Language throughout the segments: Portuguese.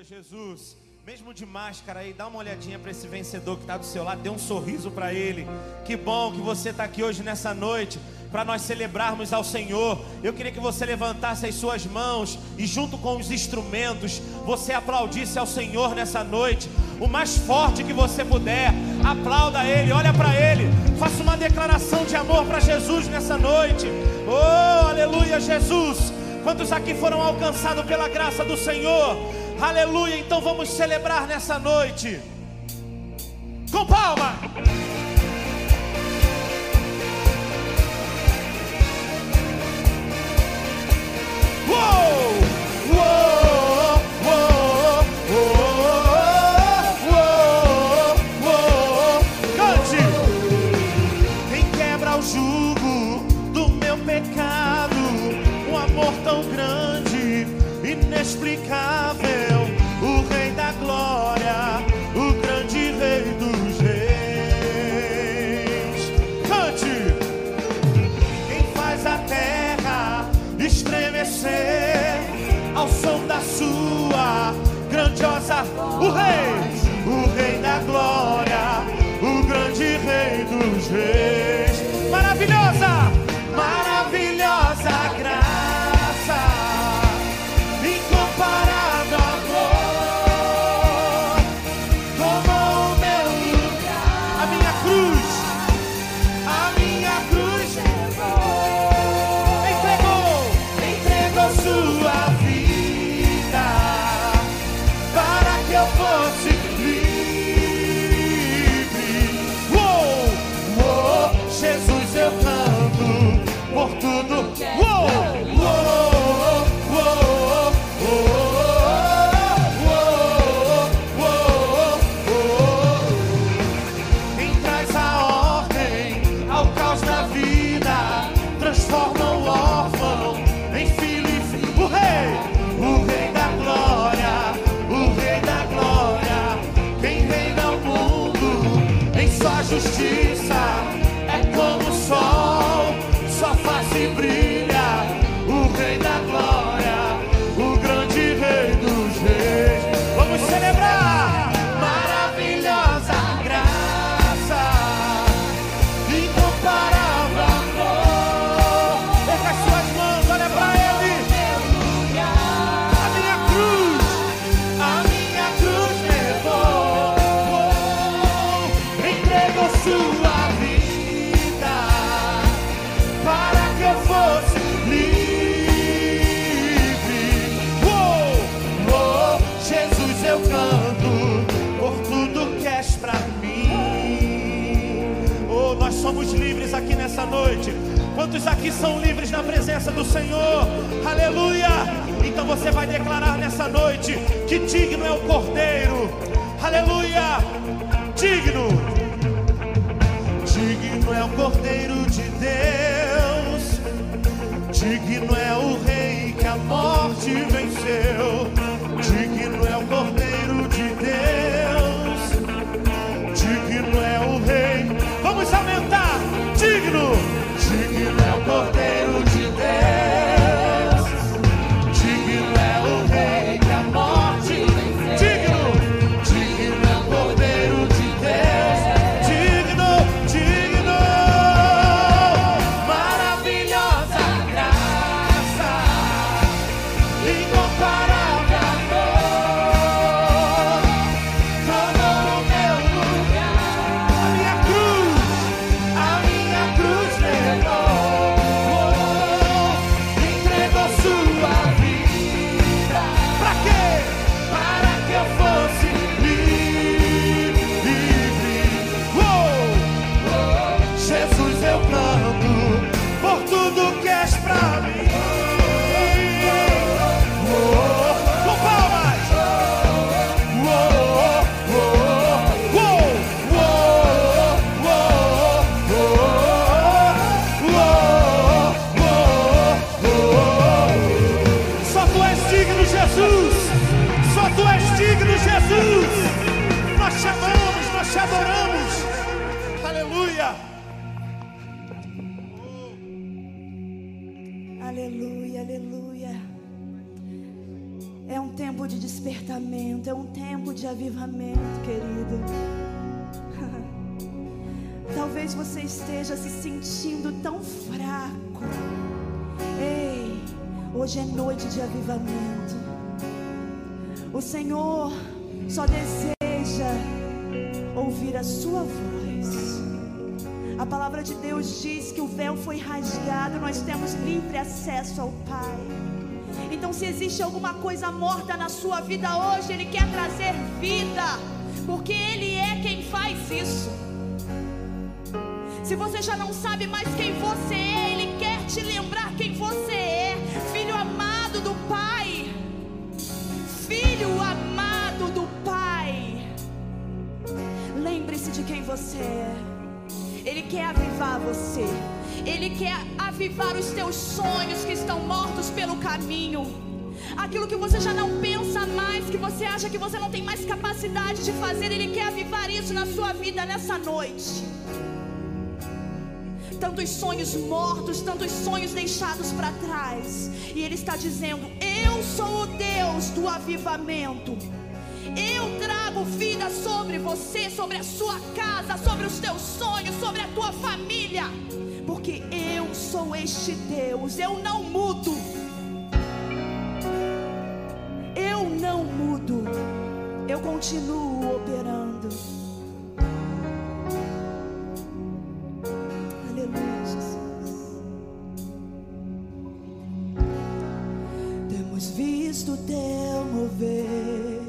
Aleluia, Jesus. Mesmo de máscara aí, dá uma olhadinha para esse vencedor que está do seu lado, dê um sorriso para ele. Que bom que você está aqui hoje nessa noite para nós celebrarmos ao Senhor. Eu queria que você levantasse as suas mãos e, junto com os instrumentos, você aplaudisse ao Senhor nessa noite. O mais forte que você puder, aplauda Ele, olha para Ele, faça uma declaração de amor para Jesus nessa noite. Oh, aleluia, Jesus. Quantos aqui foram alcançados pela graça do Senhor? Aleluia. Então vamos celebrar nessa noite. Com palma. O rei, o rei da glória, o grande rei dos reis. Aqui são livres na presença do Senhor? Aleluia! Então você vai declarar nessa noite que digno é o Cordeiro. Aleluia! Digno! Digno é o Cordeiro de Deus. Digno é o Rei que a morte venceu. Hoje é noite de avivamento. O Senhor só deseja ouvir a sua voz. A palavra de Deus diz que o véu foi rasgado, nós temos livre acesso ao Pai. Então, se existe alguma coisa morta na sua vida hoje, Ele quer trazer vida, porque Ele é quem faz isso. Se você já não sabe mais quem você é, Ele quer te lembrar quem você é, você é. Ele quer avivar você. Ele quer avivar os teus sonhos que estão mortos pelo caminho. Aquilo que você já não pensa mais, que você acha que você não tem mais capacidade de fazer, Ele quer avivar isso na sua vida nessa noite. Tantos sonhos mortos, tantos sonhos deixados para trás, e Ele está dizendo: Eu sou o Deus do avivamento. Eu trago vida sobre você, sobre a sua casa, sobre os teus sonhos, sobre a tua família. Porque eu sou este Deus, eu não mudo. Eu não mudo. Eu continuo operando. Aleluia, Jesus. Temos visto teu mover,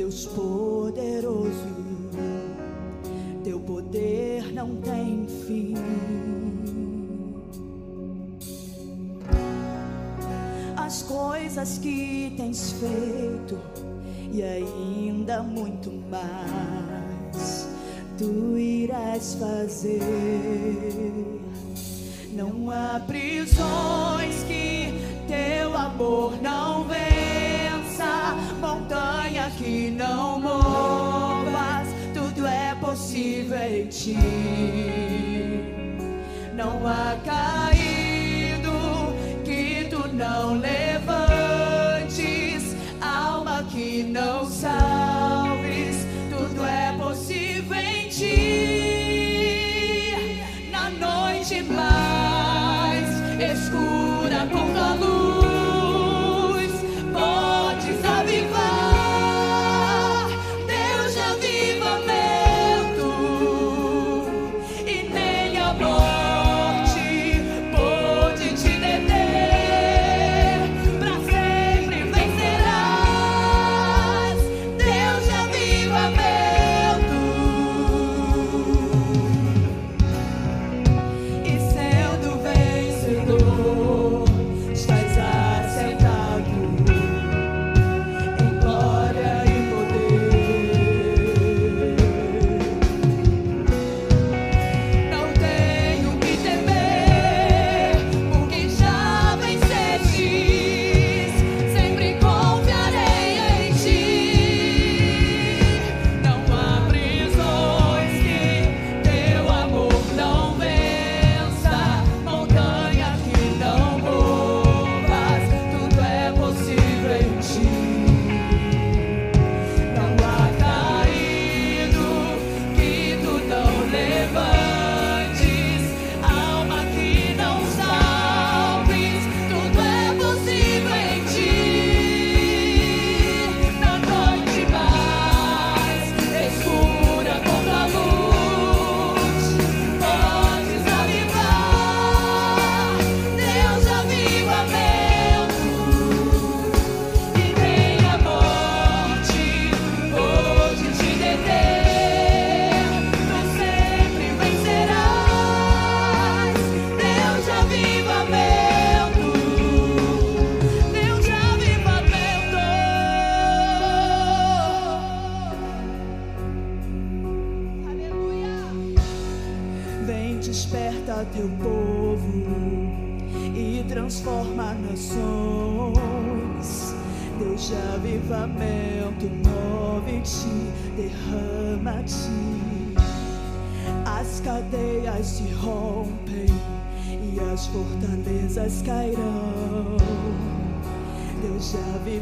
Deus poderoso. Teu poder não tem fim. As coisas que tens feito e ainda muito mais tu irás fazer. Não há prisões que teu amor não montanha que não movas, tudo é possível em ti. Não há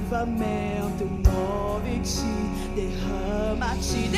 avivamento, move-te, derrama-te, declare.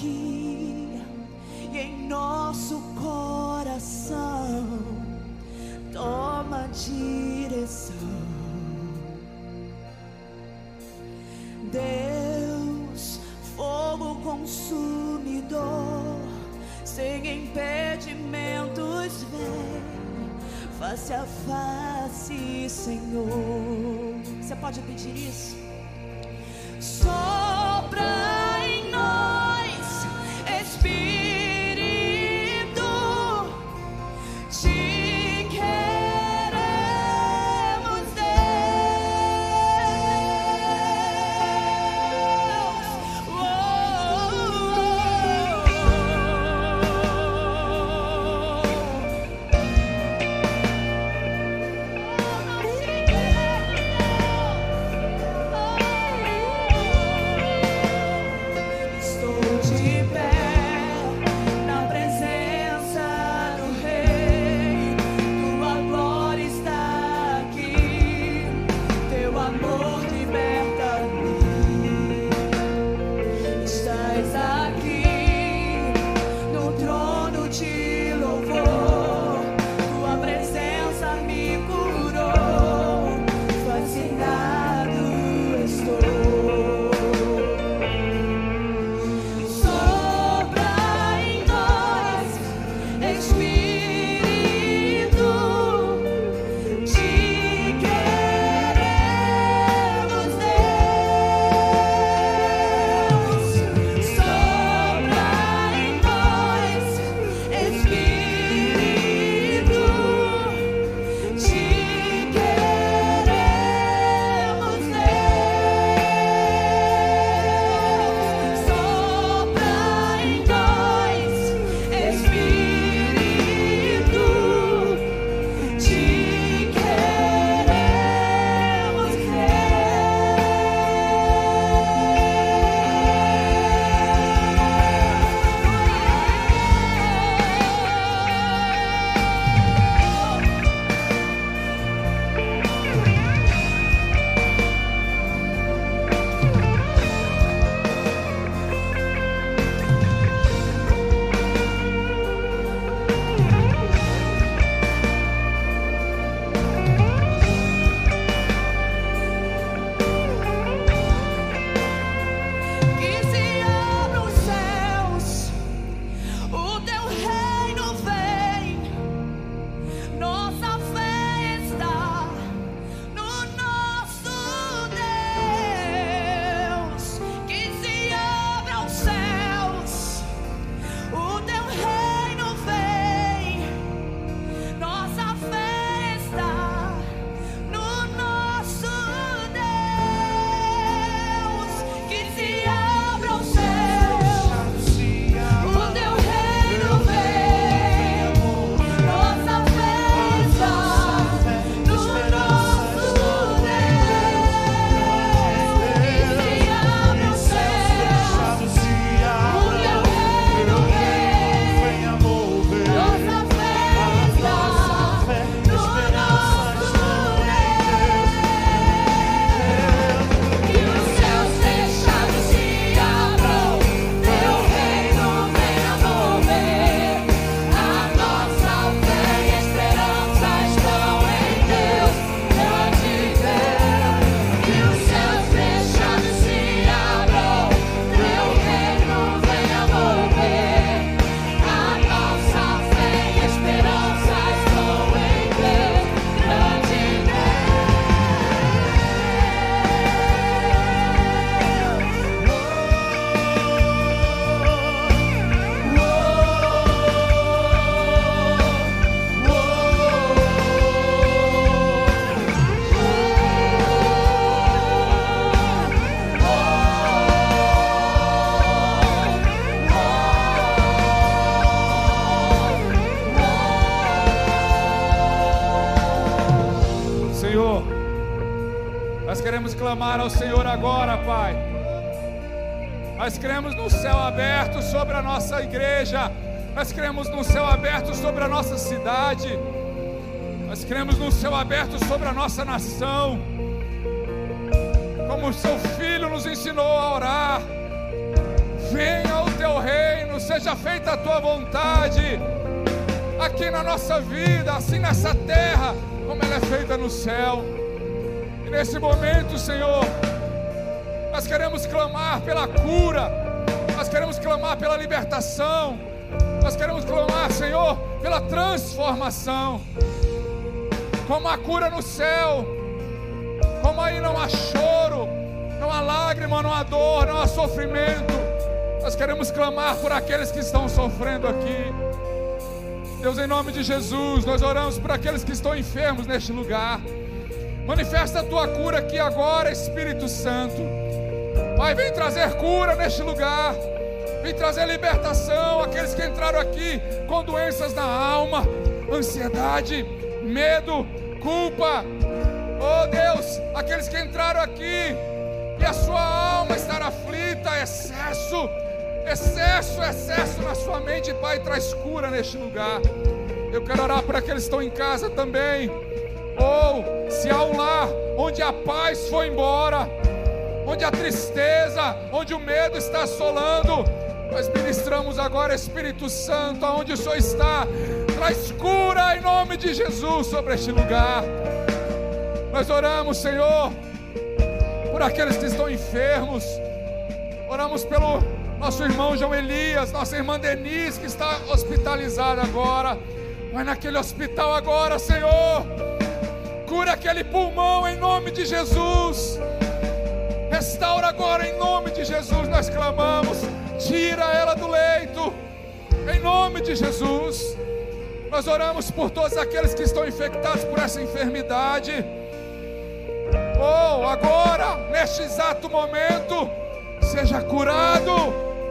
keep clamar ao Senhor agora, Pai. Nós cremos no céu aberto sobre a nossa igreja. Nós cremos no céu aberto sobre a nossa cidade. Nós cremos no céu aberto sobre a nossa nação. Como o seu filho nos ensinou a orar. Venha o teu reino, seja feita a tua vontade, aqui na nossa vida, assim nessa terra, como ela é feita no céu. E nesse momento, Senhor, nós queremos clamar pela cura, nós queremos clamar pela libertação, nós queremos clamar, Senhor, pela transformação. Como a cura no céu, como aí não há choro, não há lágrima, não há dor, não há sofrimento. Nós queremos clamar por aqueles que estão sofrendo aqui. Deus, em nome de Jesus, nós oramos por aqueles que estão enfermos neste lugar. Manifesta a tua cura aqui agora, Espírito Santo. Pai, vem trazer cura neste lugar. Vem trazer libertação àqueles que entraram aqui com doenças na alma, ansiedade, medo, culpa. Oh Deus, aqueles que entraram aqui e a sua alma estar aflita, excesso, excesso, excesso na sua mente, Pai, traz cura neste lugar. Eu quero orar por aqueles que estão em casa também ou se há um lar onde a paz foi embora, onde a tristeza, onde o medo está assolando, nós ministramos agora, Espírito Santo, aonde o Senhor está, traz cura em nome de Jesus sobre este lugar. Nós oramos, Senhor, por aqueles que estão enfermos, oramos pelo nosso irmão João Elias, nossa irmã Denise, que está hospitalizada agora. Vai naquele hospital agora, Senhor Cura aquele pulmão em nome de Jesus. Restaura agora em nome de Jesus. Nós clamamos. Tira ela do leito. Em nome de Jesus. Nós oramos por todos aqueles que estão infectados por essa enfermidade. Oh, agora, neste exato momento, seja curado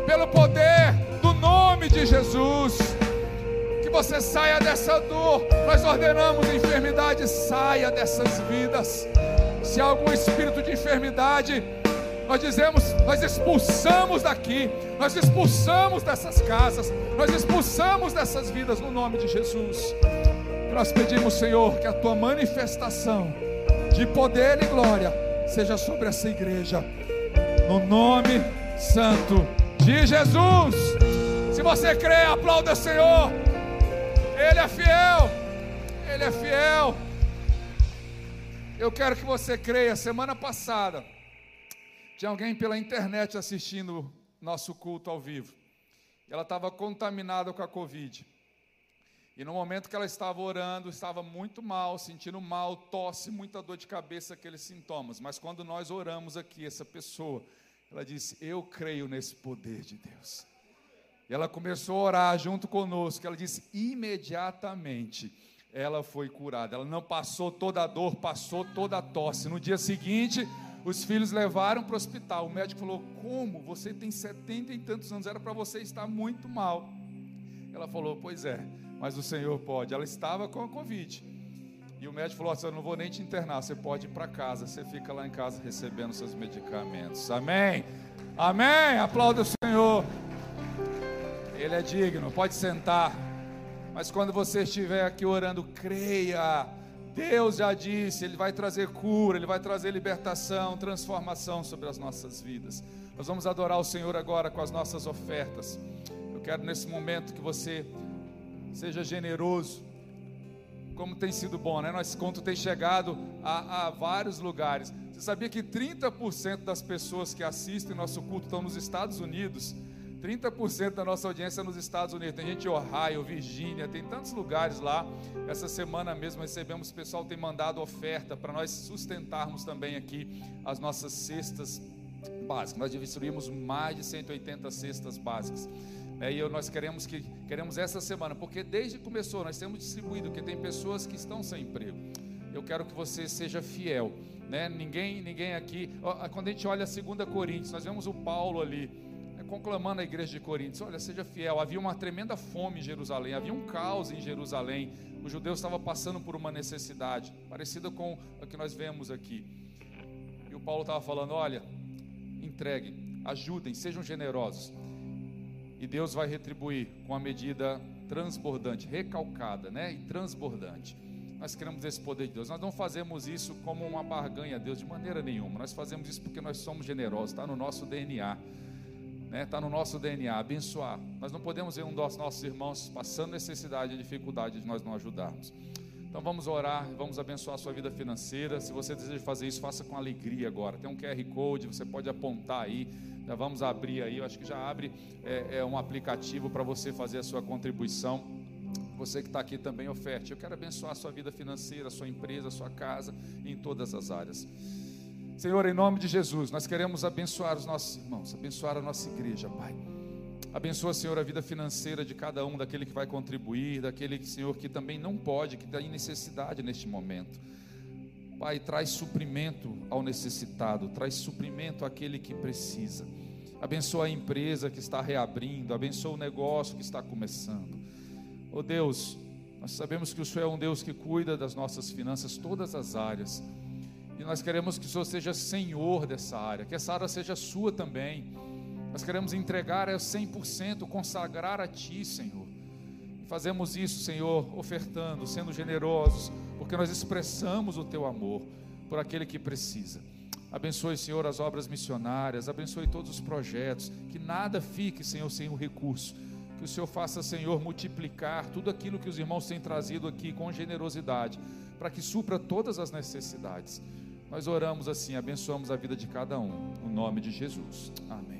pelo poder do nome de Jesus você saia dessa dor. Nós ordenamos enfermidade, saia dessas vidas. Se há algum espírito de enfermidade, nós dizemos, nós expulsamos daqui, nós expulsamos dessas casas, nós expulsamos dessas vidas no nome de Jesus. Nós pedimos, Senhor, que a tua manifestação de poder e glória seja sobre essa igreja, no nome santo de Jesus. Se você crê, aplauda, Senhor. Ele é fiel. Ele é fiel. Eu quero que você creia. Semana passada, tinha alguém pela internet assistindo nosso culto ao vivo. Ela estava contaminada com a Covid. E no momento que ela estava orando, estava muito mal, sentindo mal, tosse, muita dor de cabeça, aqueles sintomas. Mas quando nós oramos aqui, essa pessoa, ela disse: Eu creio nesse poder de Deus. E ela começou a orar junto conosco. Ela disse: imediatamente ela foi curada. Ela não passou toda a dor, passou toda a tosse. No dia seguinte, os filhos levaram para o hospital. O médico falou: Como? Você tem setenta e tantos anos, era para você estar muito mal. Ela falou: Pois é, mas o Senhor pode. Ela estava com a Covid. E o médico falou: Eu não vou nem te internar, você pode ir para casa. Você fica lá em casa recebendo seus medicamentos. Amém. Amém. Aplauda o Senhor. Ele é digno, pode sentar. Mas quando você estiver aqui orando, creia. Deus já disse, Ele vai trazer cura, Ele vai trazer libertação, transformação sobre as nossas vidas. Nós vamos adorar o Senhor agora com as nossas ofertas. Eu quero nesse momento que você seja generoso, como tem sido bom, né? Nosso conto tem chegado a, a vários lugares. Você sabia que 30% das pessoas que assistem nosso culto estão nos Estados Unidos? 30% da nossa audiência é nos Estados Unidos. Tem gente em Ohio, Virgínia, tem tantos lugares lá. Essa semana mesmo recebemos, o pessoal tem mandado oferta para nós sustentarmos também aqui as nossas cestas básicas. Nós distribuímos mais de 180 cestas básicas. É, e nós queremos que queremos essa semana, porque desde que começou nós temos distribuído, que tem pessoas que estão sem emprego. Eu quero que você seja fiel, né? Ninguém, ninguém aqui. Quando a gente olha a 2 Coríntios, nós vemos o Paulo ali conclamando a igreja de Coríntios: olha, seja fiel. Havia uma tremenda fome em Jerusalém, havia um caos em Jerusalém. Os judeus estavam passando por uma necessidade, parecida com a que nós vemos aqui. E o Paulo estava falando: olha, entreguem, ajudem, sejam generosos. E Deus vai retribuir com a medida transbordante, recalcada, né? E transbordante. Nós queremos esse poder de Deus. Nós não fazemos isso como uma barganha a Deus de maneira nenhuma. Nós fazemos isso porque nós somos generosos, está no nosso DNA está né, tá no nosso DNA, abençoar. Nós não podemos ver um dos nossos irmãos passando necessidade e dificuldade de nós não ajudarmos. Então vamos orar, vamos abençoar a sua vida financeira. Se você deseja fazer isso, faça com alegria agora. Tem um QR Code, você pode apontar aí. Já vamos abrir aí, eu acho que já abre é, é um aplicativo para você fazer a sua contribuição. Você que está aqui também oferte. Eu quero abençoar a sua vida financeira, a sua empresa, a sua casa, em todas as áreas. Senhor, em nome de Jesus, nós queremos abençoar os nossos irmãos, abençoar a nossa igreja, Pai. Abençoa, Senhor, a vida financeira de cada um, daquele que vai contribuir, daquele, Senhor, que também não pode, que está em necessidade neste momento. Pai, traz suprimento ao necessitado, traz suprimento àquele que precisa. Abençoa a empresa que está reabrindo, abençoa o negócio que está começando. Oh Deus, nós sabemos que o Senhor é um Deus que cuida das nossas finanças, todas as áreas. E nós queremos que o Senhor seja Senhor dessa área, que essa área seja sua também. Nós queremos entregar a 100%, consagrar a Ti, Senhor. Fazemos isso, Senhor, ofertando, sendo generosos, porque nós expressamos o teu amor por aquele que precisa. Abençoe, Senhor, as obras missionárias, abençoe todos os projetos, que nada fique, Senhor, sem o recurso. Que o Senhor faça, Senhor, multiplicar tudo aquilo que os irmãos têm trazido aqui com generosidade, para que supra todas as necessidades. Nós oramos assim, abençoamos a vida de cada um, no nome de Jesus. Amém.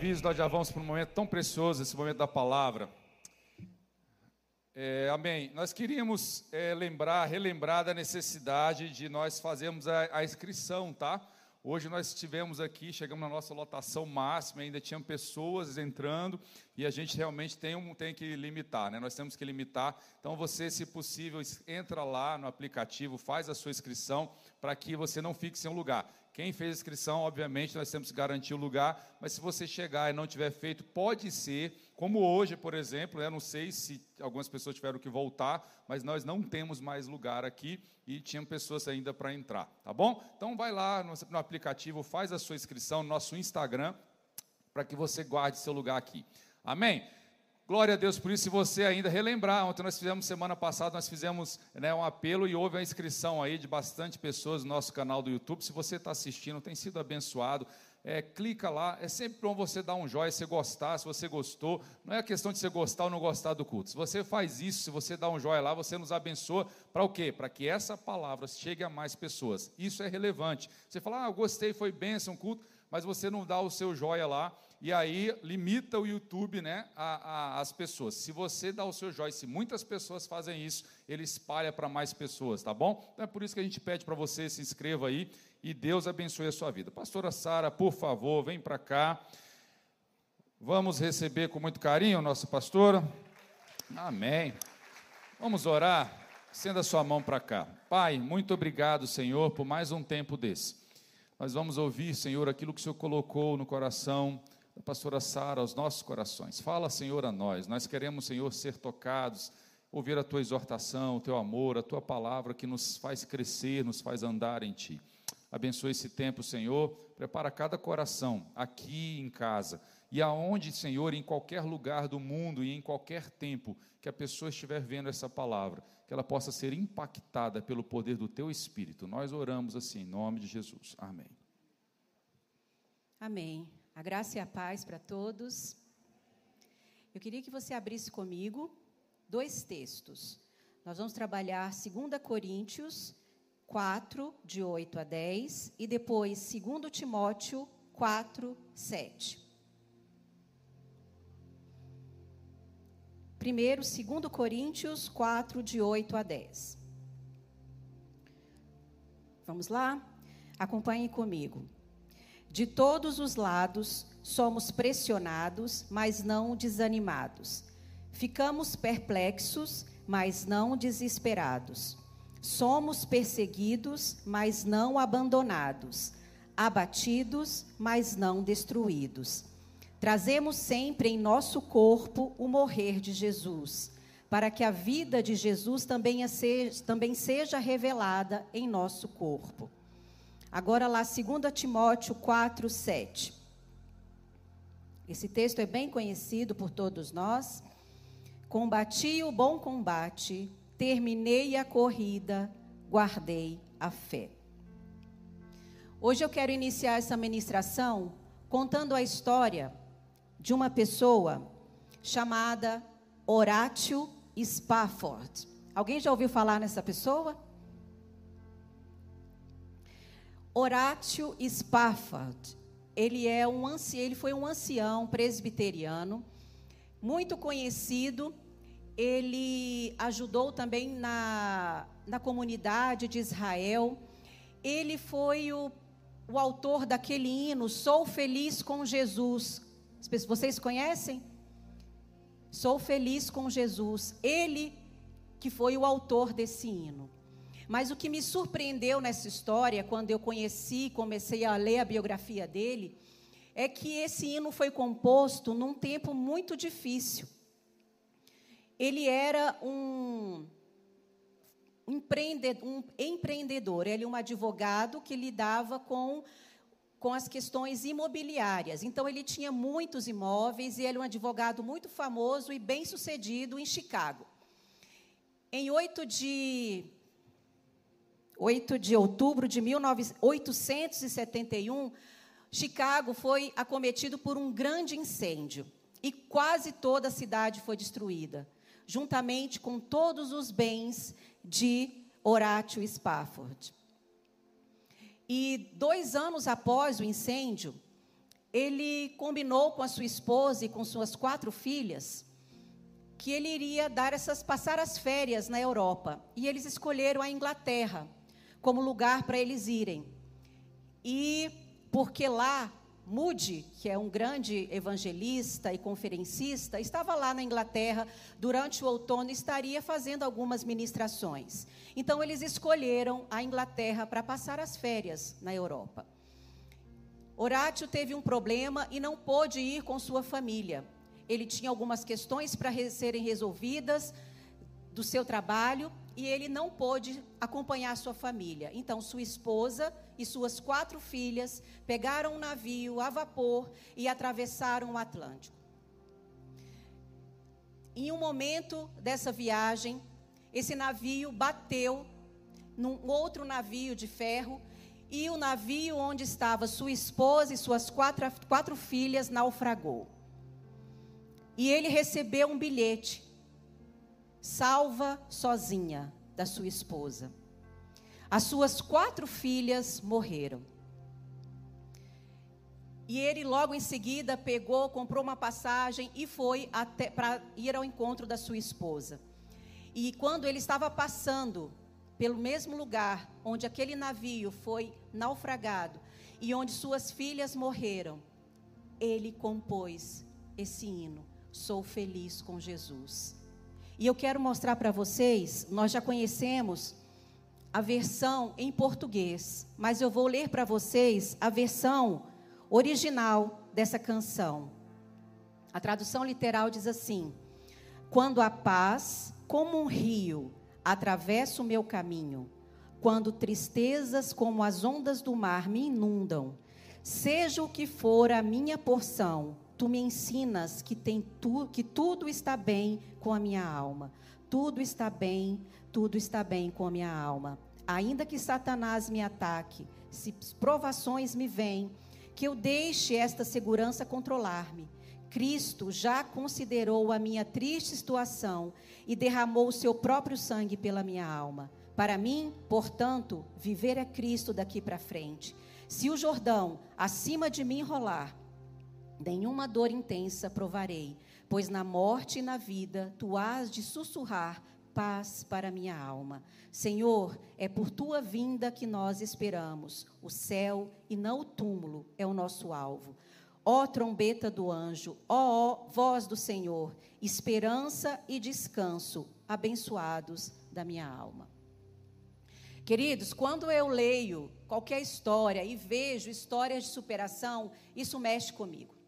Avisos, nós já vamos para um momento tão precioso, esse momento da palavra. É, amém. Nós queríamos é, lembrar, relembrar da necessidade de nós fazermos a, a inscrição, tá? Hoje nós estivemos aqui, chegamos na nossa lotação máxima, ainda tinham pessoas entrando e a gente realmente tem, um, tem que limitar, né? Nós temos que limitar. Então você, se possível, entra lá no aplicativo, faz a sua inscrição para que você não fique sem lugar. Quem fez inscrição, obviamente, nós temos que garantir o lugar, mas se você chegar e não tiver feito, pode ser, como hoje, por exemplo, eu não sei se algumas pessoas tiveram que voltar, mas nós não temos mais lugar aqui e tinham pessoas ainda para entrar, tá bom? Então vai lá no, no aplicativo, faz a sua inscrição no nosso Instagram, para que você guarde seu lugar aqui. Amém? Glória a Deus por isso. Se você ainda relembrar, ontem nós fizemos, semana passada, nós fizemos né, um apelo e houve a inscrição aí de bastante pessoas no nosso canal do YouTube. Se você está assistindo, tem sido abençoado. É, clica lá, é sempre bom você dar um joinha se gostar, se você gostou. Não é questão de você gostar ou não gostar do culto. Se você faz isso, se você dá um joinha lá, você nos abençoa para o quê? Para que essa palavra chegue a mais pessoas. Isso é relevante. Você fala, ah, gostei, foi bênção, culto, mas você não dá o seu joia lá e aí limita o YouTube né, a, a, as pessoas. Se você dá o seu joia, se muitas pessoas fazem isso, ele espalha para mais pessoas, tá bom? Então é por isso que a gente pede para você se inscreva aí e Deus abençoe a sua vida. Pastora Sara, por favor, vem para cá. Vamos receber com muito carinho a nossa pastora. Amém. Vamos orar. Senda sua mão para cá. Pai, muito obrigado, Senhor, por mais um tempo desse. Nós vamos ouvir, Senhor, aquilo que o Senhor colocou no coração da pastora Sara, aos nossos corações. Fala, Senhor, a nós. Nós queremos, Senhor, ser tocados, ouvir a tua exortação, o teu amor, a tua palavra que nos faz crescer, nos faz andar em ti. Abençoe esse tempo, Senhor. Prepara cada coração aqui em casa e aonde, Senhor, em qualquer lugar do mundo e em qualquer tempo que a pessoa estiver vendo essa palavra, que ela possa ser impactada pelo poder do teu Espírito. Nós oramos assim, em nome de Jesus. Amém. Amém. A graça e a paz para todos. Eu queria que você abrisse comigo dois textos. Nós vamos trabalhar 2 Coríntios 4, de 8 a 10, e depois 2 Timóteo 4, 7. Primeiro, 2 Coríntios 4, de 8 a 10. Vamos lá? Acompanhe comigo. De todos os lados somos pressionados, mas não desanimados. Ficamos perplexos, mas não desesperados. Somos perseguidos, mas não abandonados. abatidos, mas não destruídos. Trazemos sempre em nosso corpo o morrer de Jesus, para que a vida de Jesus também seja, também seja revelada em nosso corpo. Agora lá, 2 Timóteo 4, 7. Esse texto é bem conhecido por todos nós. Combati o bom combate, terminei a corrida, guardei a fé. Hoje eu quero iniciar essa ministração contando a história de uma pessoa chamada Horatio Spafford. Alguém já ouviu falar nessa pessoa? Horatio Spafford. Ele é um ancião, ele foi um ancião presbiteriano muito conhecido. Ele ajudou também na, na comunidade de Israel. Ele foi o o autor daquele hino, Sou Feliz com Jesus. Vocês conhecem? Sou feliz com Jesus. Ele que foi o autor desse hino. Mas o que me surpreendeu nessa história, quando eu conheci, comecei a ler a biografia dele, é que esse hino foi composto num tempo muito difícil. Ele era um um empreendedor, ele é um advogado que lidava com, com as questões imobiliárias. Então, ele tinha muitos imóveis e ele é um advogado muito famoso e bem sucedido em Chicago. Em 8 de, 8 de outubro de 1871, Chicago foi acometido por um grande incêndio e quase toda a cidade foi destruída, juntamente com todos os bens de Horatio Spafford. E dois anos após o incêndio, ele combinou com a sua esposa e com suas quatro filhas que ele iria dar essas passar as férias na Europa. E eles escolheram a Inglaterra como lugar para eles irem. E porque lá Moody, que é um grande evangelista e conferencista, estava lá na Inglaterra durante o outono e estaria fazendo algumas ministrações. Então, eles escolheram a Inglaterra para passar as férias na Europa. Horácio teve um problema e não pôde ir com sua família. Ele tinha algumas questões para serem resolvidas do seu trabalho e ele não pôde acompanhar sua família. Então, sua esposa e suas quatro filhas pegaram um navio a vapor e atravessaram o Atlântico. Em um momento dessa viagem, esse navio bateu num outro navio de ferro e o navio onde estava sua esposa e suas quatro, quatro filhas naufragou. E ele recebeu um bilhete: salva sozinha da sua esposa. As suas quatro filhas morreram. E ele logo em seguida pegou, comprou uma passagem e foi para ir ao encontro da sua esposa. E quando ele estava passando pelo mesmo lugar onde aquele navio foi naufragado e onde suas filhas morreram, ele compôs esse hino: Sou feliz com Jesus. E eu quero mostrar para vocês, nós já conhecemos a versão em português, mas eu vou ler para vocês a versão original dessa canção. A tradução literal diz assim: Quando a paz, como um rio, atravessa o meu caminho, quando tristezas como as ondas do mar me inundam, seja o que for a minha porção, tu me ensinas que tem tu, que tudo está bem com a minha alma. Tudo está bem, tudo está bem com a minha alma. Ainda que Satanás me ataque, se provações me vêm, que eu deixe esta segurança controlar-me. Cristo já considerou a minha triste situação e derramou o seu próprio sangue pela minha alma. Para mim, portanto, viver é Cristo daqui para frente. Se o Jordão acima de mim rolar, nenhuma dor intensa provarei, pois na morte e na vida tu hás de sussurrar paz para minha alma. Senhor, é por tua vinda que nós esperamos. O céu e não o túmulo é o nosso alvo. Ó trombeta do anjo, ó, ó voz do Senhor, esperança e descanso, abençoados da minha alma. Queridos, quando eu leio qualquer história e vejo histórias de superação, isso mexe comigo.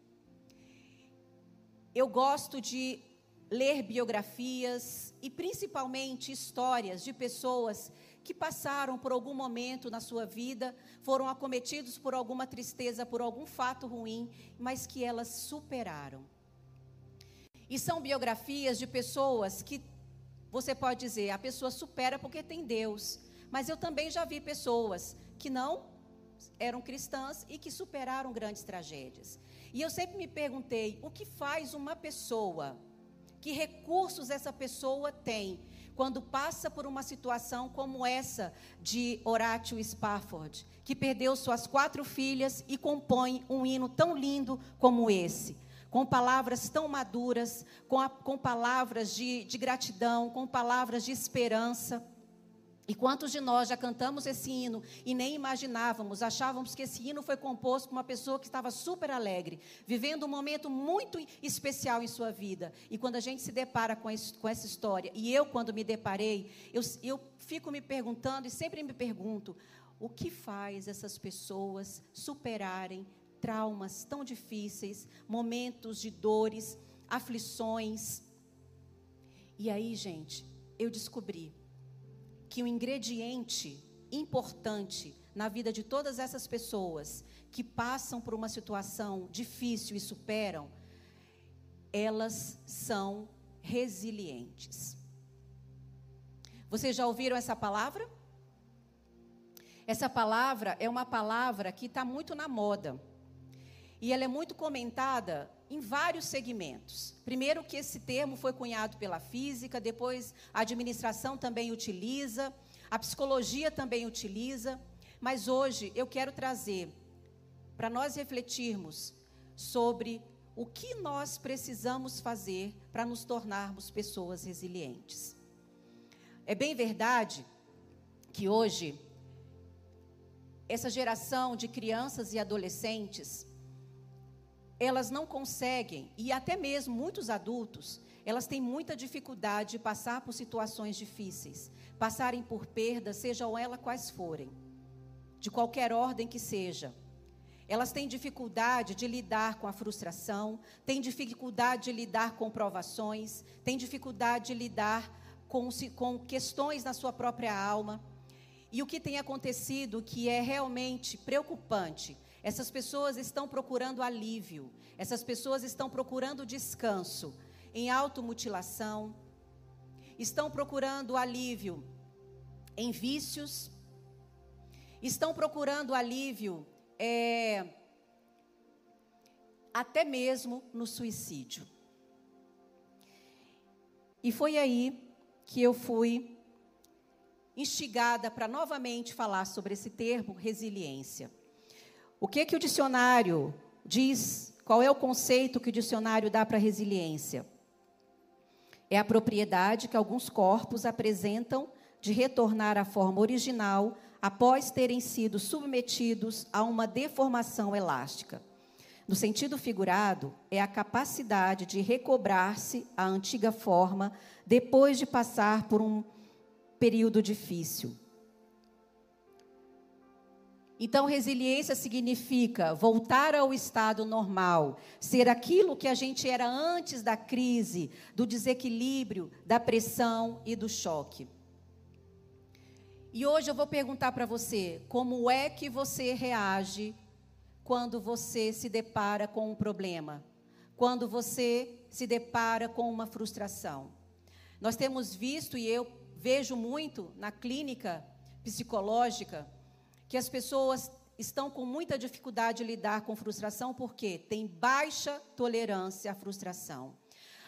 Eu gosto de ler biografias e principalmente histórias de pessoas que passaram por algum momento na sua vida, foram acometidos por alguma tristeza, por algum fato ruim, mas que elas superaram. E são biografias de pessoas que você pode dizer, a pessoa supera porque tem Deus. Mas eu também já vi pessoas que não eram cristãs e que superaram grandes tragédias. E eu sempre me perguntei, o que faz uma pessoa? Que recursos essa pessoa tem quando passa por uma situação como essa de Horatio Spafford, que perdeu suas quatro filhas e compõe um hino tão lindo como esse? Com palavras tão maduras, com, a, com palavras de, de gratidão, com palavras de esperança. E quantos de nós já cantamos esse hino e nem imaginávamos, achávamos que esse hino foi composto por uma pessoa que estava super alegre, vivendo um momento muito especial em sua vida. E quando a gente se depara com, esse, com essa história, e eu, quando me deparei, eu, eu fico me perguntando e sempre me pergunto: o que faz essas pessoas superarem traumas tão difíceis, momentos de dores, aflições? E aí, gente, eu descobri que o ingrediente importante na vida de todas essas pessoas que passam por uma situação difícil e superam, elas são resilientes. Vocês já ouviram essa palavra? Essa palavra é uma palavra que está muito na moda. E ela é muito comentada em vários segmentos. Primeiro que esse termo foi cunhado pela física, depois a administração também utiliza, a psicologia também utiliza, mas hoje eu quero trazer para nós refletirmos sobre o que nós precisamos fazer para nos tornarmos pessoas resilientes. É bem verdade que hoje essa geração de crianças e adolescentes elas não conseguem, e até mesmo muitos adultos, elas têm muita dificuldade de passar por situações difíceis, passarem por perdas, sejam elas quais forem, de qualquer ordem que seja. Elas têm dificuldade de lidar com a frustração, têm dificuldade de lidar com provações, têm dificuldade de lidar com, com questões na sua própria alma. E o que tem acontecido que é realmente preocupante essas pessoas estão procurando alívio, essas pessoas estão procurando descanso em automutilação, estão procurando alívio em vícios, estão procurando alívio é, até mesmo no suicídio. E foi aí que eu fui instigada para novamente falar sobre esse termo resiliência. O que que o dicionário diz? Qual é o conceito que o dicionário dá para resiliência? É a propriedade que alguns corpos apresentam de retornar à forma original após terem sido submetidos a uma deformação elástica. No sentido figurado, é a capacidade de recobrar-se à antiga forma depois de passar por um período difícil. Então, resiliência significa voltar ao estado normal, ser aquilo que a gente era antes da crise, do desequilíbrio, da pressão e do choque. E hoje eu vou perguntar para você: como é que você reage quando você se depara com um problema? Quando você se depara com uma frustração? Nós temos visto, e eu vejo muito na clínica psicológica, que as pessoas estão com muita dificuldade de lidar com frustração porque tem baixa tolerância à frustração.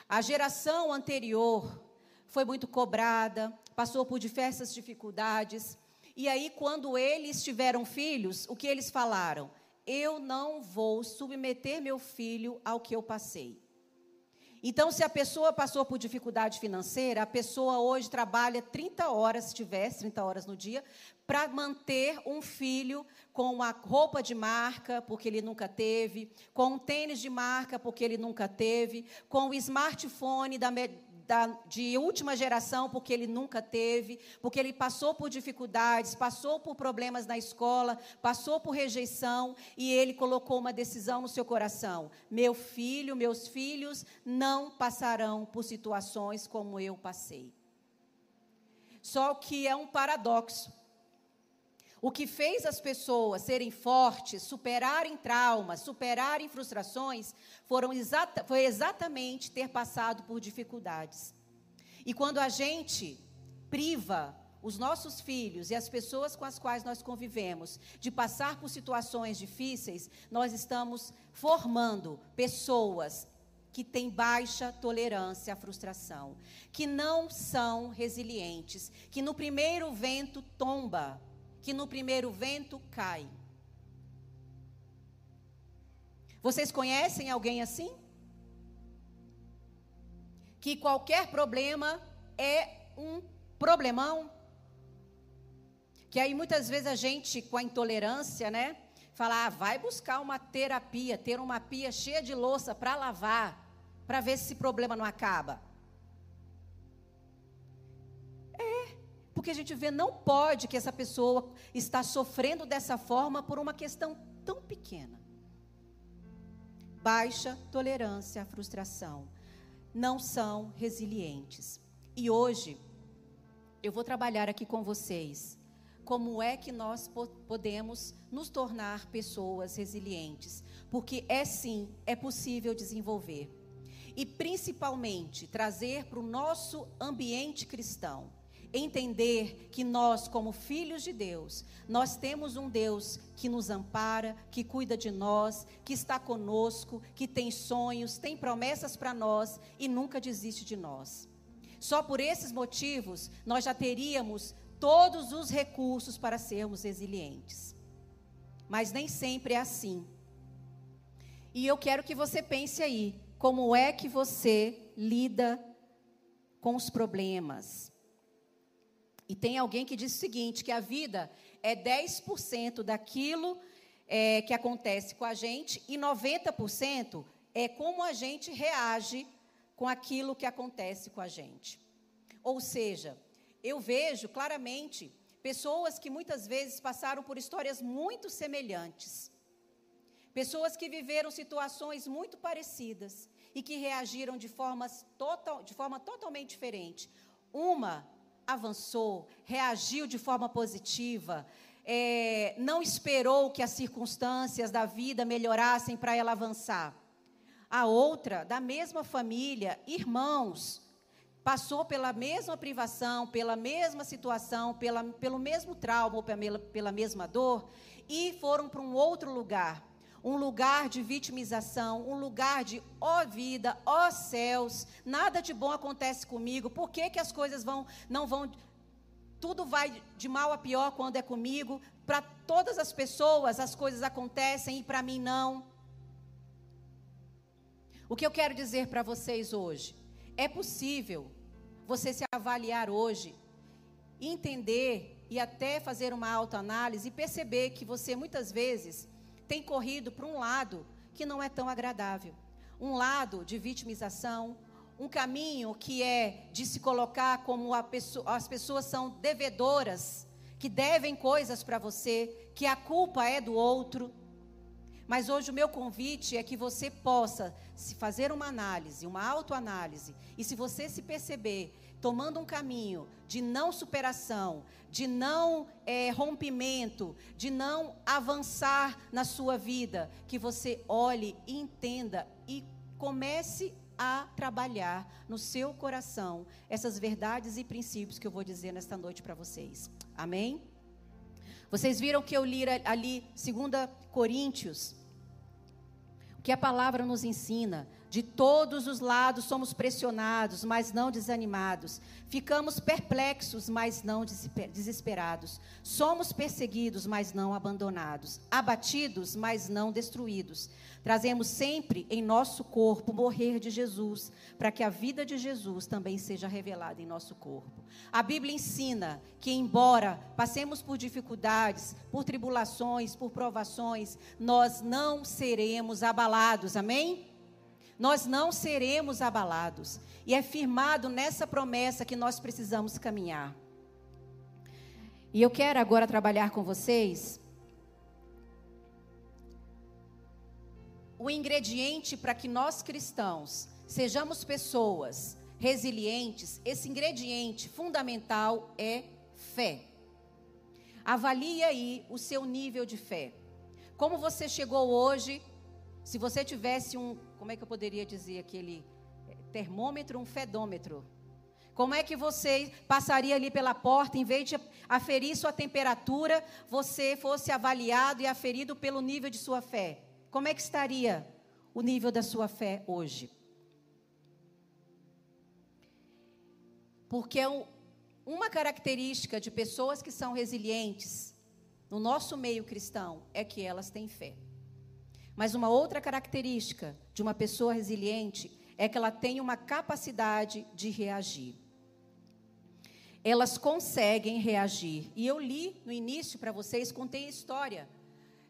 A geração anterior foi muito cobrada, passou por diversas dificuldades, e aí quando eles tiveram filhos, o que eles falaram? Eu não vou submeter meu filho ao que eu passei. Então, se a pessoa passou por dificuldade financeira, a pessoa hoje trabalha 30 horas, se tivesse 30 horas no dia, para manter um filho com uma roupa de marca, porque ele nunca teve, com um tênis de marca, porque ele nunca teve, com o smartphone da, da, de última geração, porque ele nunca teve, porque ele passou por dificuldades, passou por problemas na escola, passou por rejeição, e ele colocou uma decisão no seu coração: meu filho, meus filhos não passarão por situações como eu passei. Só que é um paradoxo. O que fez as pessoas serem fortes, superarem traumas, superarem frustrações, foram exata, foi exatamente ter passado por dificuldades. E quando a gente priva os nossos filhos e as pessoas com as quais nós convivemos de passar por situações difíceis, nós estamos formando pessoas que têm baixa tolerância à frustração, que não são resilientes, que no primeiro vento tomba, que no primeiro vento cai. Vocês conhecem alguém assim? Que qualquer problema é um problemão? Que aí muitas vezes a gente, com a intolerância, né? Fala, ah, vai buscar uma terapia, ter uma pia cheia de louça para lavar, para ver se esse problema não acaba. Porque a gente vê, não pode que essa pessoa está sofrendo dessa forma por uma questão tão pequena. Baixa tolerância à frustração. Não são resilientes. E hoje, eu vou trabalhar aqui com vocês como é que nós podemos nos tornar pessoas resilientes. Porque é sim, é possível desenvolver. E principalmente trazer para o nosso ambiente cristão entender que nós, como filhos de Deus, nós temos um Deus que nos ampara, que cuida de nós, que está conosco, que tem sonhos, tem promessas para nós e nunca desiste de nós. Só por esses motivos nós já teríamos todos os recursos para sermos resilientes. Mas nem sempre é assim. E eu quero que você pense aí, como é que você lida com os problemas? E tem alguém que diz o seguinte: que a vida é 10% daquilo é, que acontece com a gente e 90% é como a gente reage com aquilo que acontece com a gente. Ou seja, eu vejo claramente pessoas que muitas vezes passaram por histórias muito semelhantes. Pessoas que viveram situações muito parecidas e que reagiram de, formas total, de forma totalmente diferente. Uma avançou, reagiu de forma positiva, é, não esperou que as circunstâncias da vida melhorassem para ela avançar. A outra, da mesma família, irmãos, passou pela mesma privação, pela mesma situação, pela, pelo mesmo trauma ou pela, pela mesma dor, e foram para um outro lugar um lugar de vitimização, um lugar de ó oh vida, ó oh céus, nada de bom acontece comigo. Por que, que as coisas vão não vão tudo vai de mal a pior quando é comigo? Para todas as pessoas as coisas acontecem e para mim não. O que eu quero dizer para vocês hoje? É possível você se avaliar hoje, entender e até fazer uma autoanálise e perceber que você muitas vezes tem corrido para um lado que não é tão agradável. Um lado de vitimização, um caminho que é de se colocar como pessoa, as pessoas são devedoras, que devem coisas para você, que a culpa é do outro. Mas hoje o meu convite é que você possa se fazer uma análise, uma autoanálise, e se você se perceber tomando um caminho de não superação, de não é, rompimento, de não avançar na sua vida, que você olhe, entenda e comece a trabalhar no seu coração essas verdades e princípios que eu vou dizer nesta noite para vocês. Amém? Vocês viram que eu li ali 2 Coríntios, o que a palavra nos ensina. De todos os lados somos pressionados, mas não desanimados. Ficamos perplexos, mas não desesperados. Somos perseguidos, mas não abandonados. Abatidos, mas não destruídos. Trazemos sempre em nosso corpo morrer de Jesus, para que a vida de Jesus também seja revelada em nosso corpo. A Bíblia ensina que, embora passemos por dificuldades, por tribulações, por provações, nós não seremos abalados. Amém? Nós não seremos abalados. E é firmado nessa promessa que nós precisamos caminhar. E eu quero agora trabalhar com vocês o ingrediente para que nós cristãos sejamos pessoas resilientes, esse ingrediente fundamental é fé. Avalie aí o seu nível de fé. Como você chegou hoje? Se você tivesse um, como é que eu poderia dizer aquele é, termômetro, um fedômetro. Como é que você passaria ali pela porta, em vez de aferir sua temperatura, você fosse avaliado e aferido pelo nível de sua fé? Como é que estaria o nível da sua fé hoje? Porque uma característica de pessoas que são resilientes no nosso meio cristão é que elas têm fé. Mas uma outra característica de uma pessoa resiliente é que ela tem uma capacidade de reagir. Elas conseguem reagir. E eu li no início para vocês, contei a história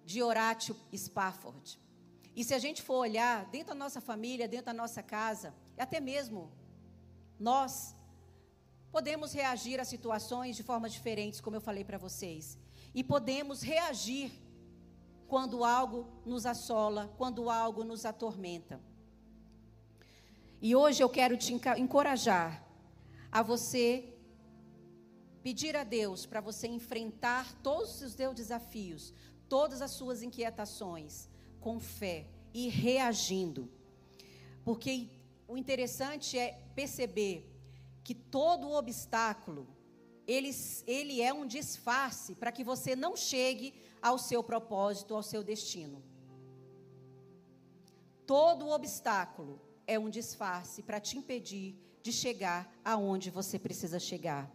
de Horatio Spafford. E se a gente for olhar dentro da nossa família, dentro da nossa casa, até mesmo nós podemos reagir a situações de formas diferentes, como eu falei para vocês. E podemos reagir quando algo nos assola, quando algo nos atormenta. E hoje eu quero te encorajar a você pedir a Deus para você enfrentar todos os seus desafios, todas as suas inquietações com fé e reagindo. Porque o interessante é perceber que todo obstáculo ele, ele é um disfarce para que você não chegue ao seu propósito, ao seu destino. Todo obstáculo é um disfarce para te impedir de chegar aonde você precisa chegar.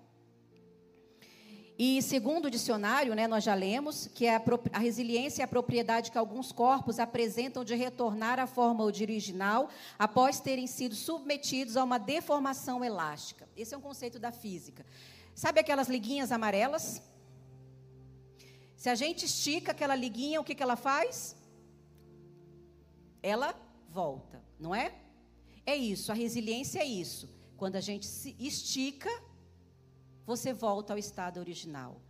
E segundo o dicionário, né, nós já lemos que a, a, resiliência é a propriedade que alguns corpos apresentam de retornar à forma original após terem sido submetidos a uma deformação elástica. Esse é um conceito da física. Sabe aquelas liguinhas amarelas? Se a gente estica aquela liguinha, o que, que ela faz? Ela volta, não é? É isso, a resiliência é isso. Quando a gente se estica, você volta ao estado original.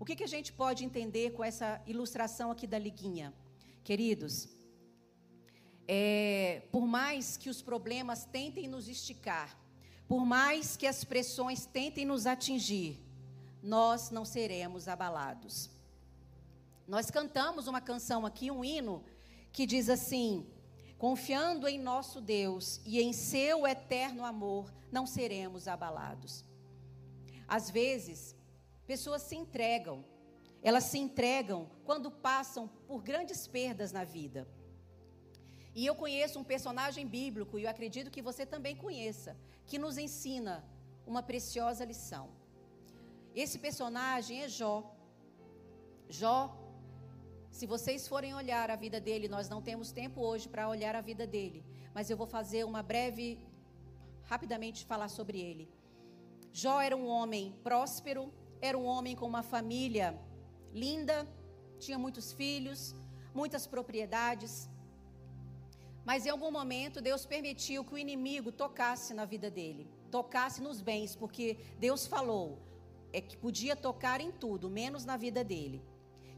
O que, que a gente pode entender com essa ilustração aqui da liguinha? Queridos, é, por mais que os problemas tentem nos esticar, por mais que as pressões tentem nos atingir, nós não seremos abalados. Nós cantamos uma canção aqui, um hino, que diz assim: Confiando em nosso Deus e em seu eterno amor, não seremos abalados. Às vezes, pessoas se entregam, elas se entregam quando passam por grandes perdas na vida. E eu conheço um personagem bíblico, e eu acredito que você também conheça, que nos ensina uma preciosa lição. Esse personagem é Jó. Jó, se vocês forem olhar a vida dele, nós não temos tempo hoje para olhar a vida dele, mas eu vou fazer uma breve, rapidamente falar sobre ele. Jó era um homem próspero, era um homem com uma família linda, tinha muitos filhos, muitas propriedades. Mas em algum momento Deus permitiu que o inimigo tocasse na vida dele, tocasse nos bens, porque Deus falou é que podia tocar em tudo, menos na vida dele.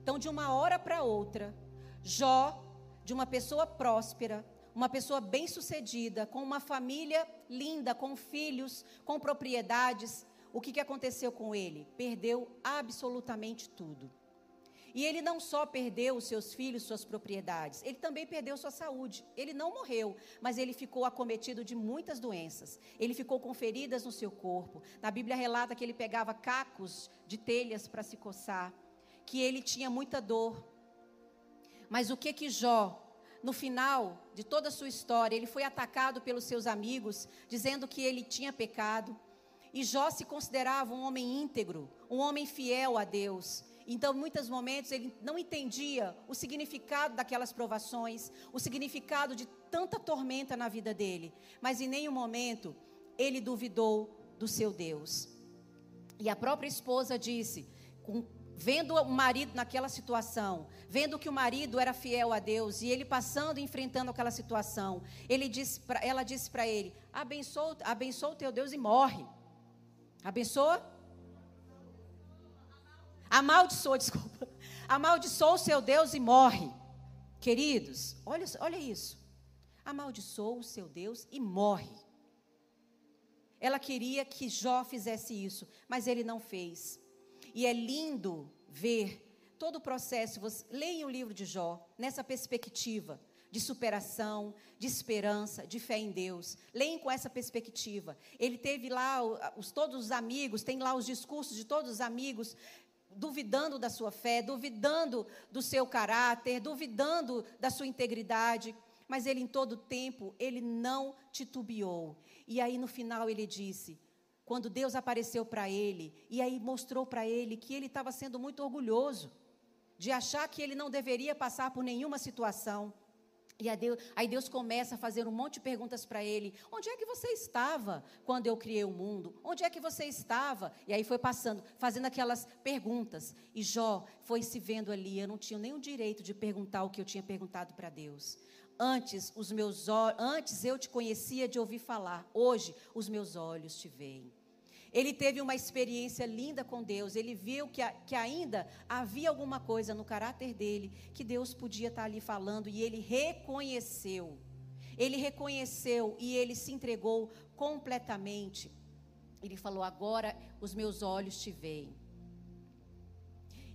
Então, de uma hora para outra, Jó, de uma pessoa próspera, uma pessoa bem-sucedida, com uma família linda, com filhos, com propriedades, o que, que aconteceu com ele? Perdeu absolutamente tudo. E ele não só perdeu os seus filhos, suas propriedades, ele também perdeu sua saúde. Ele não morreu, mas ele ficou acometido de muitas doenças. Ele ficou com feridas no seu corpo. Na Bíblia relata que ele pegava cacos de telhas para se coçar, que ele tinha muita dor. Mas o que que Jó no final de toda a sua história, ele foi atacado pelos seus amigos, dizendo que ele tinha pecado. E Jó se considerava um homem íntegro, um homem fiel a Deus. Então, em muitos momentos, ele não entendia o significado daquelas provações, o significado de tanta tormenta na vida dele. Mas em nenhum momento ele duvidou do seu Deus. E a própria esposa disse: com vendo o marido naquela situação, vendo que o marido era fiel a Deus e ele passando enfrentando aquela situação, ele disse pra, ela disse para ele: abençoa, abençoa o teu Deus e morre. Abençoa? Amaldiçoa, desculpa. Amaldiçoa o seu Deus e morre. Queridos, olha, olha isso. Amaldiçoa o seu Deus e morre. Ela queria que Jó fizesse isso, mas ele não fez. E é lindo ver todo o processo. Você, leia o livro de Jó nessa perspectiva de superação, de esperança, de fé em Deus. Leem com essa perspectiva. Ele teve lá os, todos os amigos, tem lá os discursos de todos os amigos, duvidando da sua fé, duvidando do seu caráter, duvidando da sua integridade. Mas ele, em todo tempo, ele não titubeou. E aí, no final, ele disse: quando Deus apareceu para ele e aí mostrou para ele que ele estava sendo muito orgulhoso de achar que ele não deveria passar por nenhuma situação. E Deus, aí Deus começa a fazer um monte de perguntas para ele: onde é que você estava quando eu criei o mundo? Onde é que você estava? E aí foi passando, fazendo aquelas perguntas. E Jó foi se vendo ali. Eu não tinha o direito de perguntar o que eu tinha perguntado para Deus. Antes, os meus antes eu te conhecia de ouvir falar, hoje os meus olhos te veem. Ele teve uma experiência linda com Deus, ele viu que, que ainda havia alguma coisa no caráter dele que Deus podia estar ali falando e ele reconheceu. Ele reconheceu e ele se entregou completamente. Ele falou: Agora os meus olhos te veem.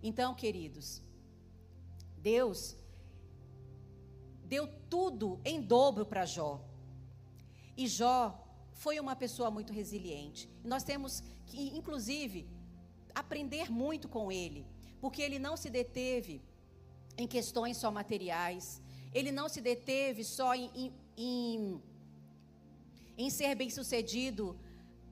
Então, queridos, Deus deu tudo em dobro para Jó. E Jó foi uma pessoa muito resiliente. Nós temos que, inclusive, aprender muito com ele, porque ele não se deteve em questões só materiais, ele não se deteve só em, em, em, em ser bem-sucedido,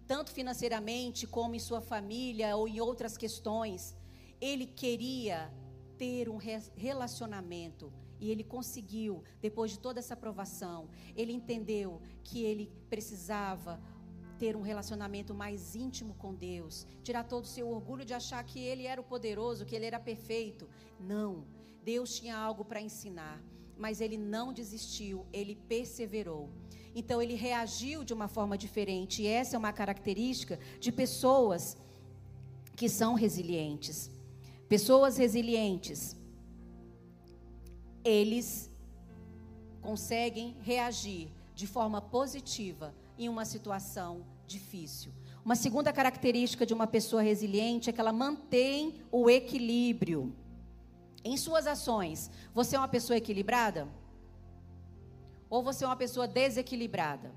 tanto financeiramente como em sua família ou em outras questões. Ele queria ter um relacionamento e ele conseguiu, depois de toda essa aprovação, ele entendeu que ele precisava ter um relacionamento mais íntimo com Deus, tirar todo o seu orgulho de achar que ele era o poderoso, que ele era perfeito. Não, Deus tinha algo para ensinar, mas ele não desistiu, ele perseverou. Então ele reagiu de uma forma diferente, e essa é uma característica de pessoas que são resilientes. Pessoas resilientes eles conseguem reagir de forma positiva em uma situação difícil. Uma segunda característica de uma pessoa resiliente é que ela mantém o equilíbrio em suas ações. Você é uma pessoa equilibrada? Ou você é uma pessoa desequilibrada?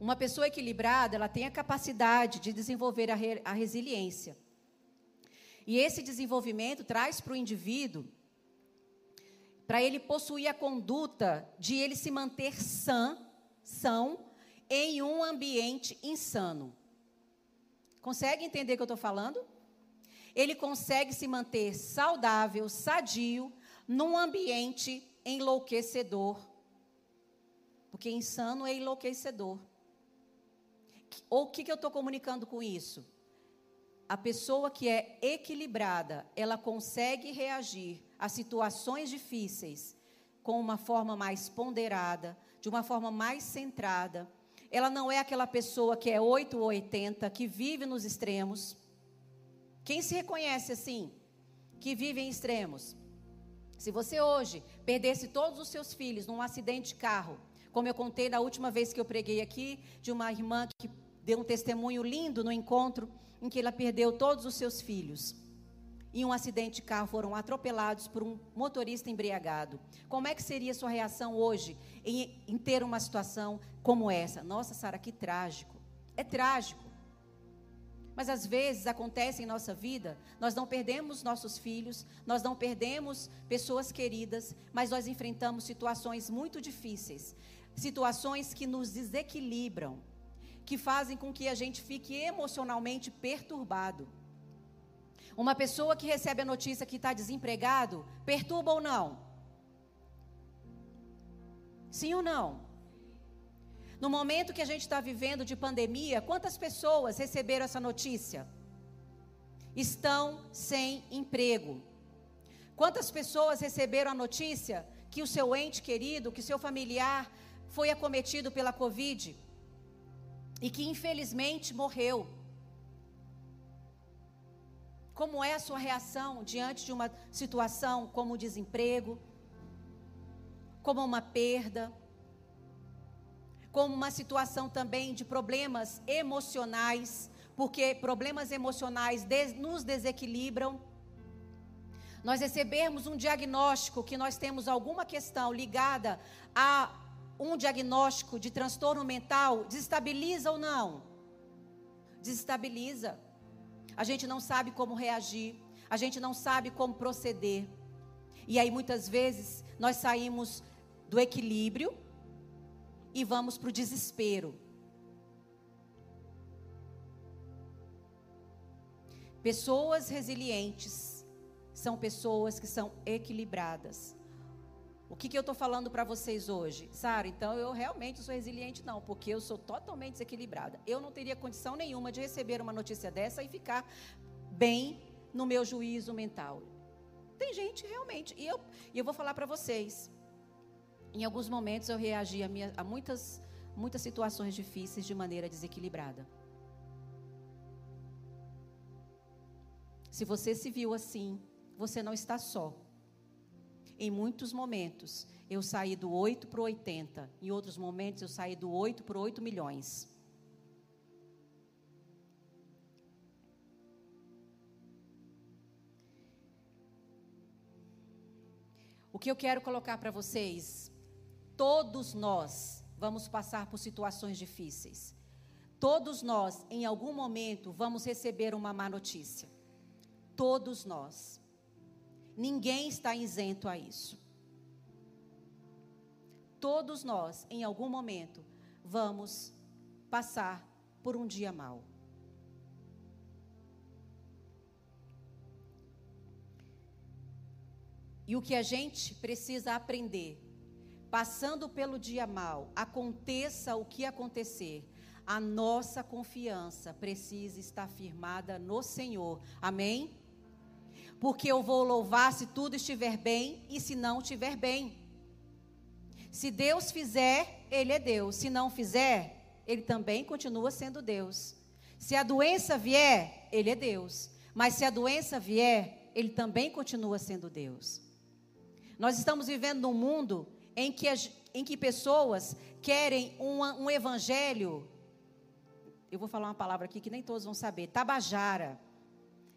Uma pessoa equilibrada, ela tem a capacidade de desenvolver a, re, a resiliência. E esse desenvolvimento traz para o indivíduo para ele possuir a conduta de ele se manter sã, são, em um ambiente insano. Consegue entender o que eu estou falando? Ele consegue se manter saudável, sadio, num ambiente enlouquecedor. Porque insano é enlouquecedor. Ou o que, que eu estou comunicando com isso? A pessoa que é equilibrada, ela consegue reagir a situações difíceis com uma forma mais ponderada, de uma forma mais centrada. Ela não é aquela pessoa que é 8 ou 80, que vive nos extremos. Quem se reconhece assim? Que vive em extremos. Se você hoje perdesse todos os seus filhos num acidente de carro, como eu contei na última vez que eu preguei aqui, de uma irmã que deu um testemunho lindo no encontro em que ela perdeu todos os seus filhos em um acidente de carro foram atropelados por um motorista embriagado. Como é que seria sua reação hoje em, em ter uma situação como essa? Nossa, Sara, que trágico. É trágico. Mas às vezes acontece em nossa vida, nós não perdemos nossos filhos, nós não perdemos pessoas queridas, mas nós enfrentamos situações muito difíceis, situações que nos desequilibram, que fazem com que a gente fique emocionalmente perturbado. Uma pessoa que recebe a notícia que está desempregado, perturba ou não? Sim ou não? No momento que a gente está vivendo de pandemia, quantas pessoas receberam essa notícia? estão sem emprego. Quantas pessoas receberam a notícia que o seu ente querido, que o seu familiar foi acometido pela Covid e que infelizmente morreu? Como é a sua reação diante de uma situação como o desemprego, como uma perda, como uma situação também de problemas emocionais, porque problemas emocionais nos desequilibram. Nós recebemos um diagnóstico que nós temos alguma questão ligada a um diagnóstico de transtorno mental, desestabiliza ou não? Desestabiliza. A gente não sabe como reagir, a gente não sabe como proceder. E aí muitas vezes nós saímos do equilíbrio e vamos para o desespero. Pessoas resilientes são pessoas que são equilibradas. O que, que eu estou falando para vocês hoje? Sara, então eu realmente sou resiliente, não, porque eu sou totalmente desequilibrada. Eu não teria condição nenhuma de receber uma notícia dessa e ficar bem no meu juízo mental. Tem gente realmente, e eu, e eu vou falar para vocês. Em alguns momentos eu reagi a, minha, a muitas, muitas situações difíceis de maneira desequilibrada. Se você se viu assim, você não está só. Em muitos momentos, eu saí do 8 para o 80. Em outros momentos, eu saí do 8 para 8 milhões. O que eu quero colocar para vocês, todos nós vamos passar por situações difíceis. Todos nós, em algum momento, vamos receber uma má notícia. Todos nós. Ninguém está isento a isso. Todos nós, em algum momento, vamos passar por um dia mau. E o que a gente precisa aprender, passando pelo dia mal, aconteça o que acontecer, a nossa confiança precisa estar firmada no Senhor. Amém? Porque eu vou louvar se tudo estiver bem e se não estiver bem. Se Deus fizer, Ele é Deus. Se não fizer, Ele também continua sendo Deus. Se a doença vier, Ele é Deus. Mas se a doença vier, Ele também continua sendo Deus. Nós estamos vivendo num mundo em que, em que pessoas querem um evangelho. Eu vou falar uma palavra aqui que nem todos vão saber: tabajara.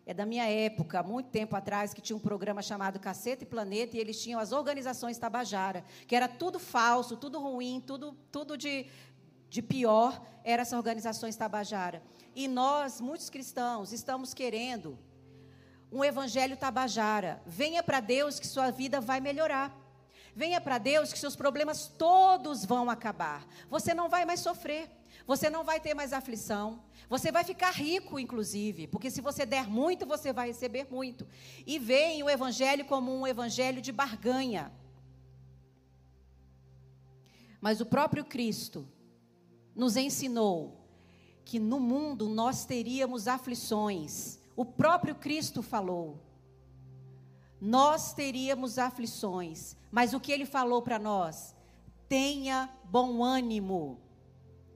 É da minha época, muito tempo atrás, que tinha um programa chamado Caceta e Planeta, e eles tinham as organizações Tabajara, que era tudo falso, tudo ruim, tudo, tudo de, de pior, eram essas organizações Tabajara. E nós, muitos cristãos, estamos querendo um evangelho Tabajara. Venha para Deus que sua vida vai melhorar. Venha para Deus que seus problemas todos vão acabar. Você não vai mais sofrer. Você não vai ter mais aflição. Você vai ficar rico, inclusive, porque se você der muito, você vai receber muito. E veem o evangelho como um evangelho de barganha. Mas o próprio Cristo nos ensinou que no mundo nós teríamos aflições. O próprio Cristo falou. Nós teríamos aflições, mas o que ele falou para nós? Tenha bom ânimo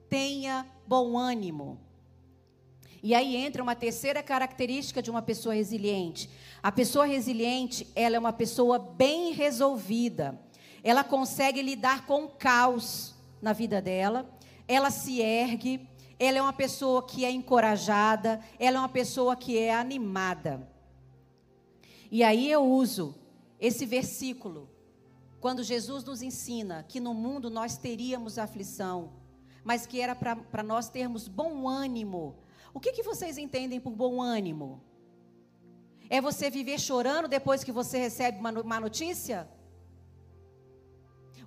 tenha bom ânimo. E aí entra uma terceira característica de uma pessoa resiliente. A pessoa resiliente, ela é uma pessoa bem resolvida. Ela consegue lidar com o caos na vida dela. Ela se ergue. Ela é uma pessoa que é encorajada. Ela é uma pessoa que é animada. E aí eu uso esse versículo quando Jesus nos ensina que no mundo nós teríamos aflição mas que era para nós termos bom ânimo. O que, que vocês entendem por bom ânimo? É você viver chorando depois que você recebe uma, uma notícia?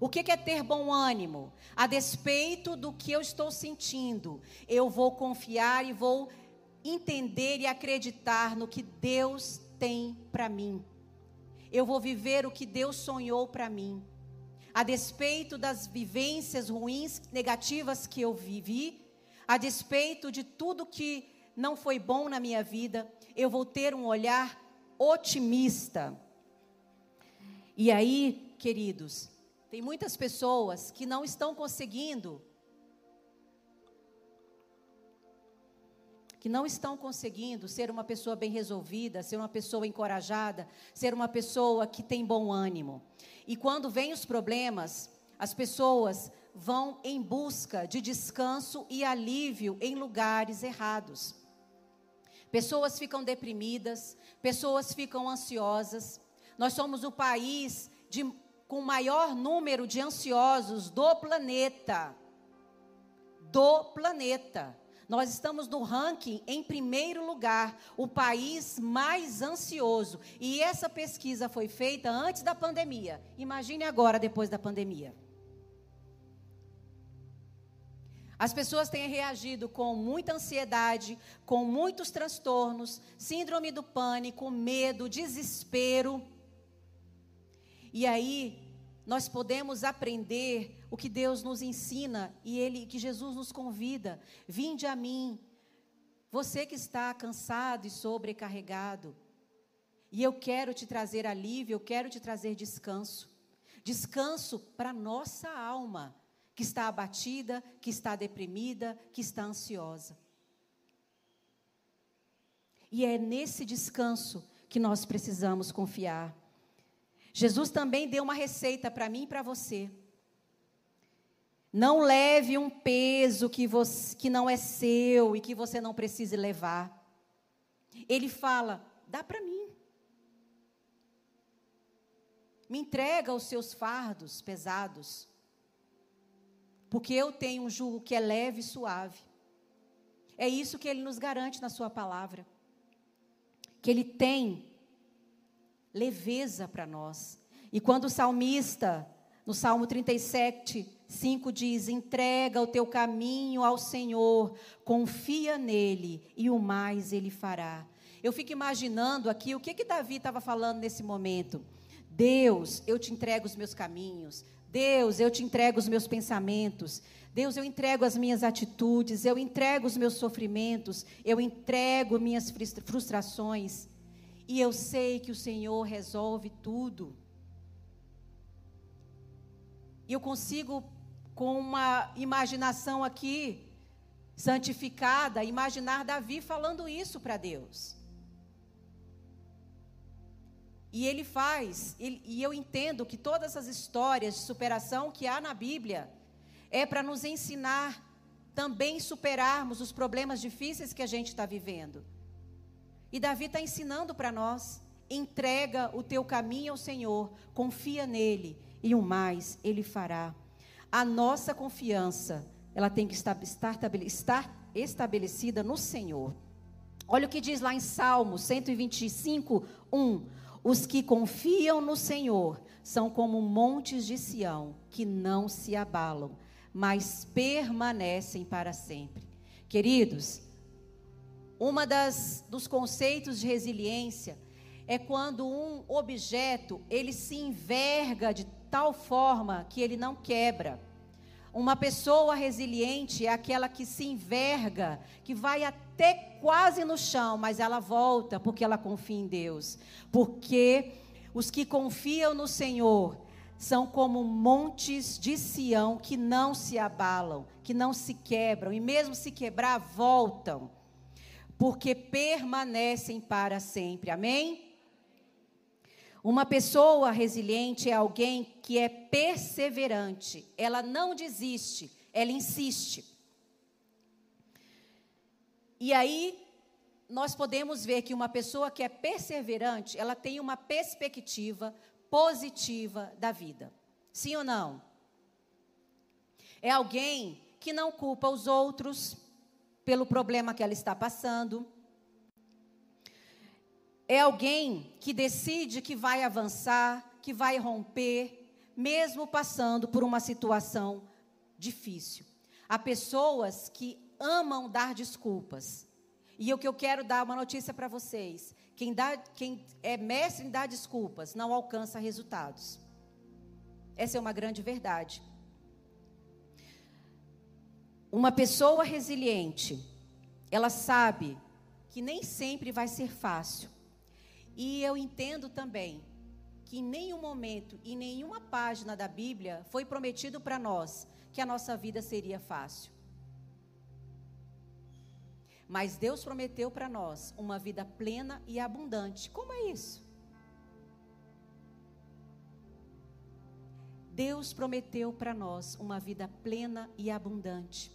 O que, que é ter bom ânimo? A despeito do que eu estou sentindo, eu vou confiar e vou entender e acreditar no que Deus tem para mim. Eu vou viver o que Deus sonhou para mim a despeito das vivências ruins, negativas que eu vivi, a despeito de tudo que não foi bom na minha vida, eu vou ter um olhar otimista. E aí, queridos, tem muitas pessoas que não estão conseguindo que não estão conseguindo ser uma pessoa bem resolvida, ser uma pessoa encorajada, ser uma pessoa que tem bom ânimo. E quando vêm os problemas, as pessoas vão em busca de descanso e alívio em lugares errados. Pessoas ficam deprimidas, pessoas ficam ansiosas. Nós somos o país de, com maior número de ansiosos do planeta. Do planeta. Nós estamos no ranking em primeiro lugar, o país mais ansioso. E essa pesquisa foi feita antes da pandemia. Imagine agora, depois da pandemia. As pessoas têm reagido com muita ansiedade, com muitos transtornos, síndrome do pânico, medo, desespero. E aí, nós podemos aprender o que Deus nos ensina e ele que Jesus nos convida. Vinde a mim, você que está cansado e sobrecarregado. E eu quero te trazer alívio, eu quero te trazer descanso. Descanso para nossa alma, que está abatida, que está deprimida, que está ansiosa. E é nesse descanso que nós precisamos confiar. Jesus também deu uma receita para mim e para você. Não leve um peso que, você, que não é seu e que você não precise levar. Ele fala: dá para mim. Me entrega os seus fardos pesados. Porque eu tenho um jugo que é leve e suave. É isso que ele nos garante na sua palavra. Que ele tem leveza para nós. E quando o salmista, no Salmo 37, 5 diz: entrega o teu caminho ao Senhor, confia nele e o mais ele fará. Eu fico imaginando aqui o que que Davi estava falando nesse momento. Deus, eu te entrego os meus caminhos. Deus, eu te entrego os meus pensamentos. Deus, eu entrego as minhas atitudes, eu entrego os meus sofrimentos, eu entrego minhas frustrações. E eu sei que o Senhor resolve tudo. E eu consigo, com uma imaginação aqui, santificada, imaginar Davi falando isso para Deus. E ele faz, e eu entendo que todas as histórias de superação que há na Bíblia é para nos ensinar também superarmos os problemas difíceis que a gente está vivendo. E Davi está ensinando para nós: entrega o teu caminho ao Senhor, confia nele e o mais ele fará. A nossa confiança, ela tem que estar, estar, estabelecida no Senhor. Olha o que diz lá em Salmo 125, 1. Os que confiam no Senhor são como montes de Sião, que não se abalam, mas permanecem para sempre. Queridos, uma das dos conceitos de resiliência é quando um objeto ele se enverga de tal forma que ele não quebra. Uma pessoa resiliente é aquela que se enverga, que vai até quase no chão, mas ela volta porque ela confia em Deus. Porque os que confiam no Senhor são como montes de Sião que não se abalam, que não se quebram, e mesmo se quebrar, voltam porque permanecem para sempre. Amém? Uma pessoa resiliente é alguém que é perseverante, ela não desiste, ela insiste. E aí, nós podemos ver que uma pessoa que é perseverante, ela tem uma perspectiva positiva da vida. Sim ou não? É alguém que não culpa os outros, pelo problema que ela está passando. É alguém que decide que vai avançar, que vai romper, mesmo passando por uma situação difícil. Há pessoas que amam dar desculpas. E o que eu quero dar uma notícia para vocês: quem, dá, quem é mestre em dar desculpas não alcança resultados. Essa é uma grande verdade. Uma pessoa resiliente, ela sabe que nem sempre vai ser fácil. E eu entendo também que em nenhum momento, em nenhuma página da Bíblia, foi prometido para nós que a nossa vida seria fácil. Mas Deus prometeu para nós uma vida plena e abundante. Como é isso? Deus prometeu para nós uma vida plena e abundante.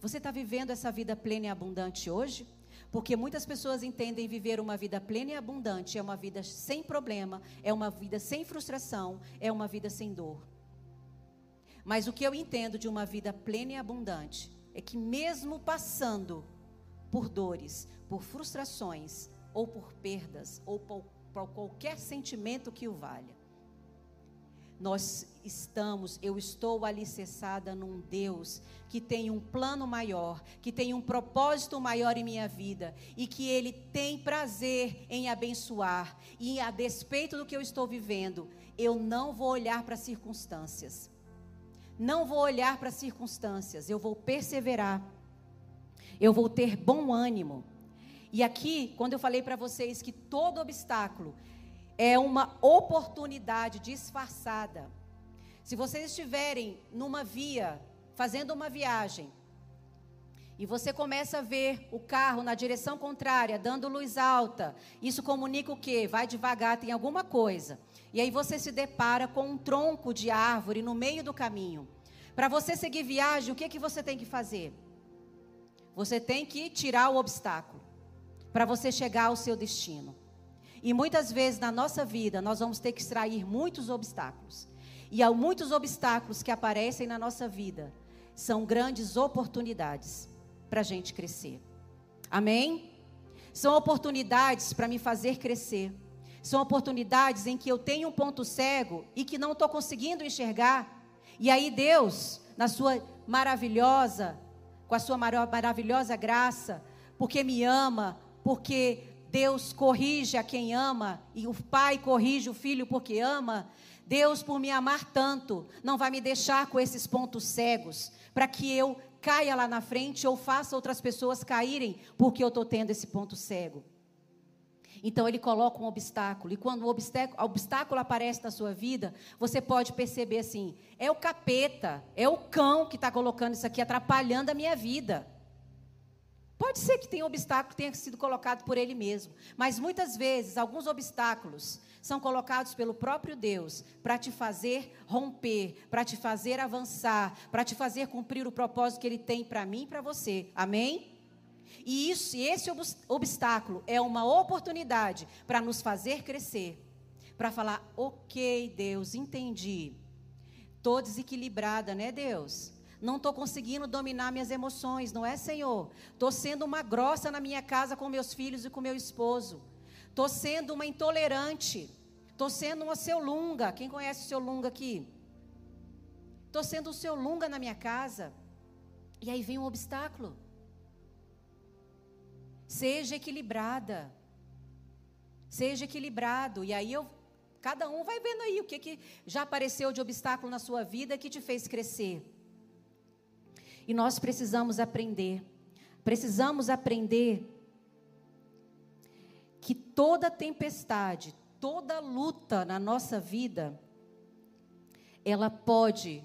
Você está vivendo essa vida plena e abundante hoje? Porque muitas pessoas entendem viver uma vida plena e abundante é uma vida sem problema, é uma vida sem frustração, é uma vida sem dor. Mas o que eu entendo de uma vida plena e abundante é que, mesmo passando por dores, por frustrações, ou por perdas, ou por, por qualquer sentimento que o valha, nós estamos, eu estou alicerçada num Deus que tem um plano maior, que tem um propósito maior em minha vida e que Ele tem prazer em abençoar. E a despeito do que eu estou vivendo, eu não vou olhar para as circunstâncias. Não vou olhar para as circunstâncias, eu vou perseverar. Eu vou ter bom ânimo. E aqui, quando eu falei para vocês que todo obstáculo é uma oportunidade disfarçada. Se vocês estiverem numa via, fazendo uma viagem, e você começa a ver o carro na direção contrária, dando luz alta, isso comunica o quê? Vai devagar, tem alguma coisa. E aí você se depara com um tronco de árvore no meio do caminho. Para você seguir viagem, o que, que você tem que fazer? Você tem que tirar o obstáculo para você chegar ao seu destino. E muitas vezes na nossa vida nós vamos ter que extrair muitos obstáculos. E há muitos obstáculos que aparecem na nossa vida. São grandes oportunidades para a gente crescer. Amém? São oportunidades para me fazer crescer. São oportunidades em que eu tenho um ponto cego e que não estou conseguindo enxergar. E aí Deus, na sua maravilhosa, com a sua maravilhosa graça, porque me ama, porque Deus corrige a quem ama e o pai corrige o filho porque ama. Deus, por me amar tanto, não vai me deixar com esses pontos cegos para que eu caia lá na frente ou faça outras pessoas caírem porque eu estou tendo esse ponto cego. Então ele coloca um obstáculo, e quando o obstáculo, obstáculo, aparece na sua vida, você pode perceber assim: é o capeta, é o cão que está colocando isso aqui, atrapalhando a minha vida. Pode ser que tenha um obstáculo que tenha sido colocado por ele mesmo, mas muitas vezes alguns obstáculos são colocados pelo próprio Deus para te fazer romper, para te fazer avançar, para te fazer cumprir o propósito que ele tem para mim e para você. Amém? E isso, esse obstáculo é uma oportunidade para nos fazer crescer, para falar: "OK, Deus, entendi. Tô desequilibrada, né, Deus? Não estou conseguindo dominar minhas emoções, não é, Senhor? Estou sendo uma grossa na minha casa com meus filhos e com meu esposo. Estou sendo uma intolerante. Estou sendo uma seu lunga. Quem conhece o seu lunga aqui? Estou sendo o seu lunga na minha casa. E aí vem um obstáculo. Seja equilibrada. Seja equilibrado. E aí eu cada um vai vendo aí o que, que já apareceu de obstáculo na sua vida que te fez crescer. E nós precisamos aprender. Precisamos aprender que toda tempestade, toda luta na nossa vida, ela pode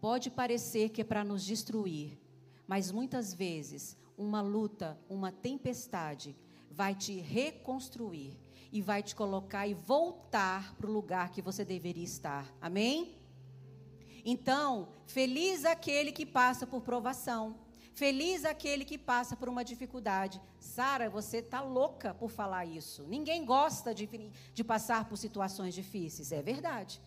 pode parecer que é para nos destruir, mas muitas vezes uma luta, uma tempestade vai te reconstruir e vai te colocar e voltar para o lugar que você deveria estar. Amém? Então, feliz aquele que passa por provação. Feliz aquele que passa por uma dificuldade. Sara, você está louca por falar isso. Ninguém gosta de, de passar por situações difíceis. É verdade.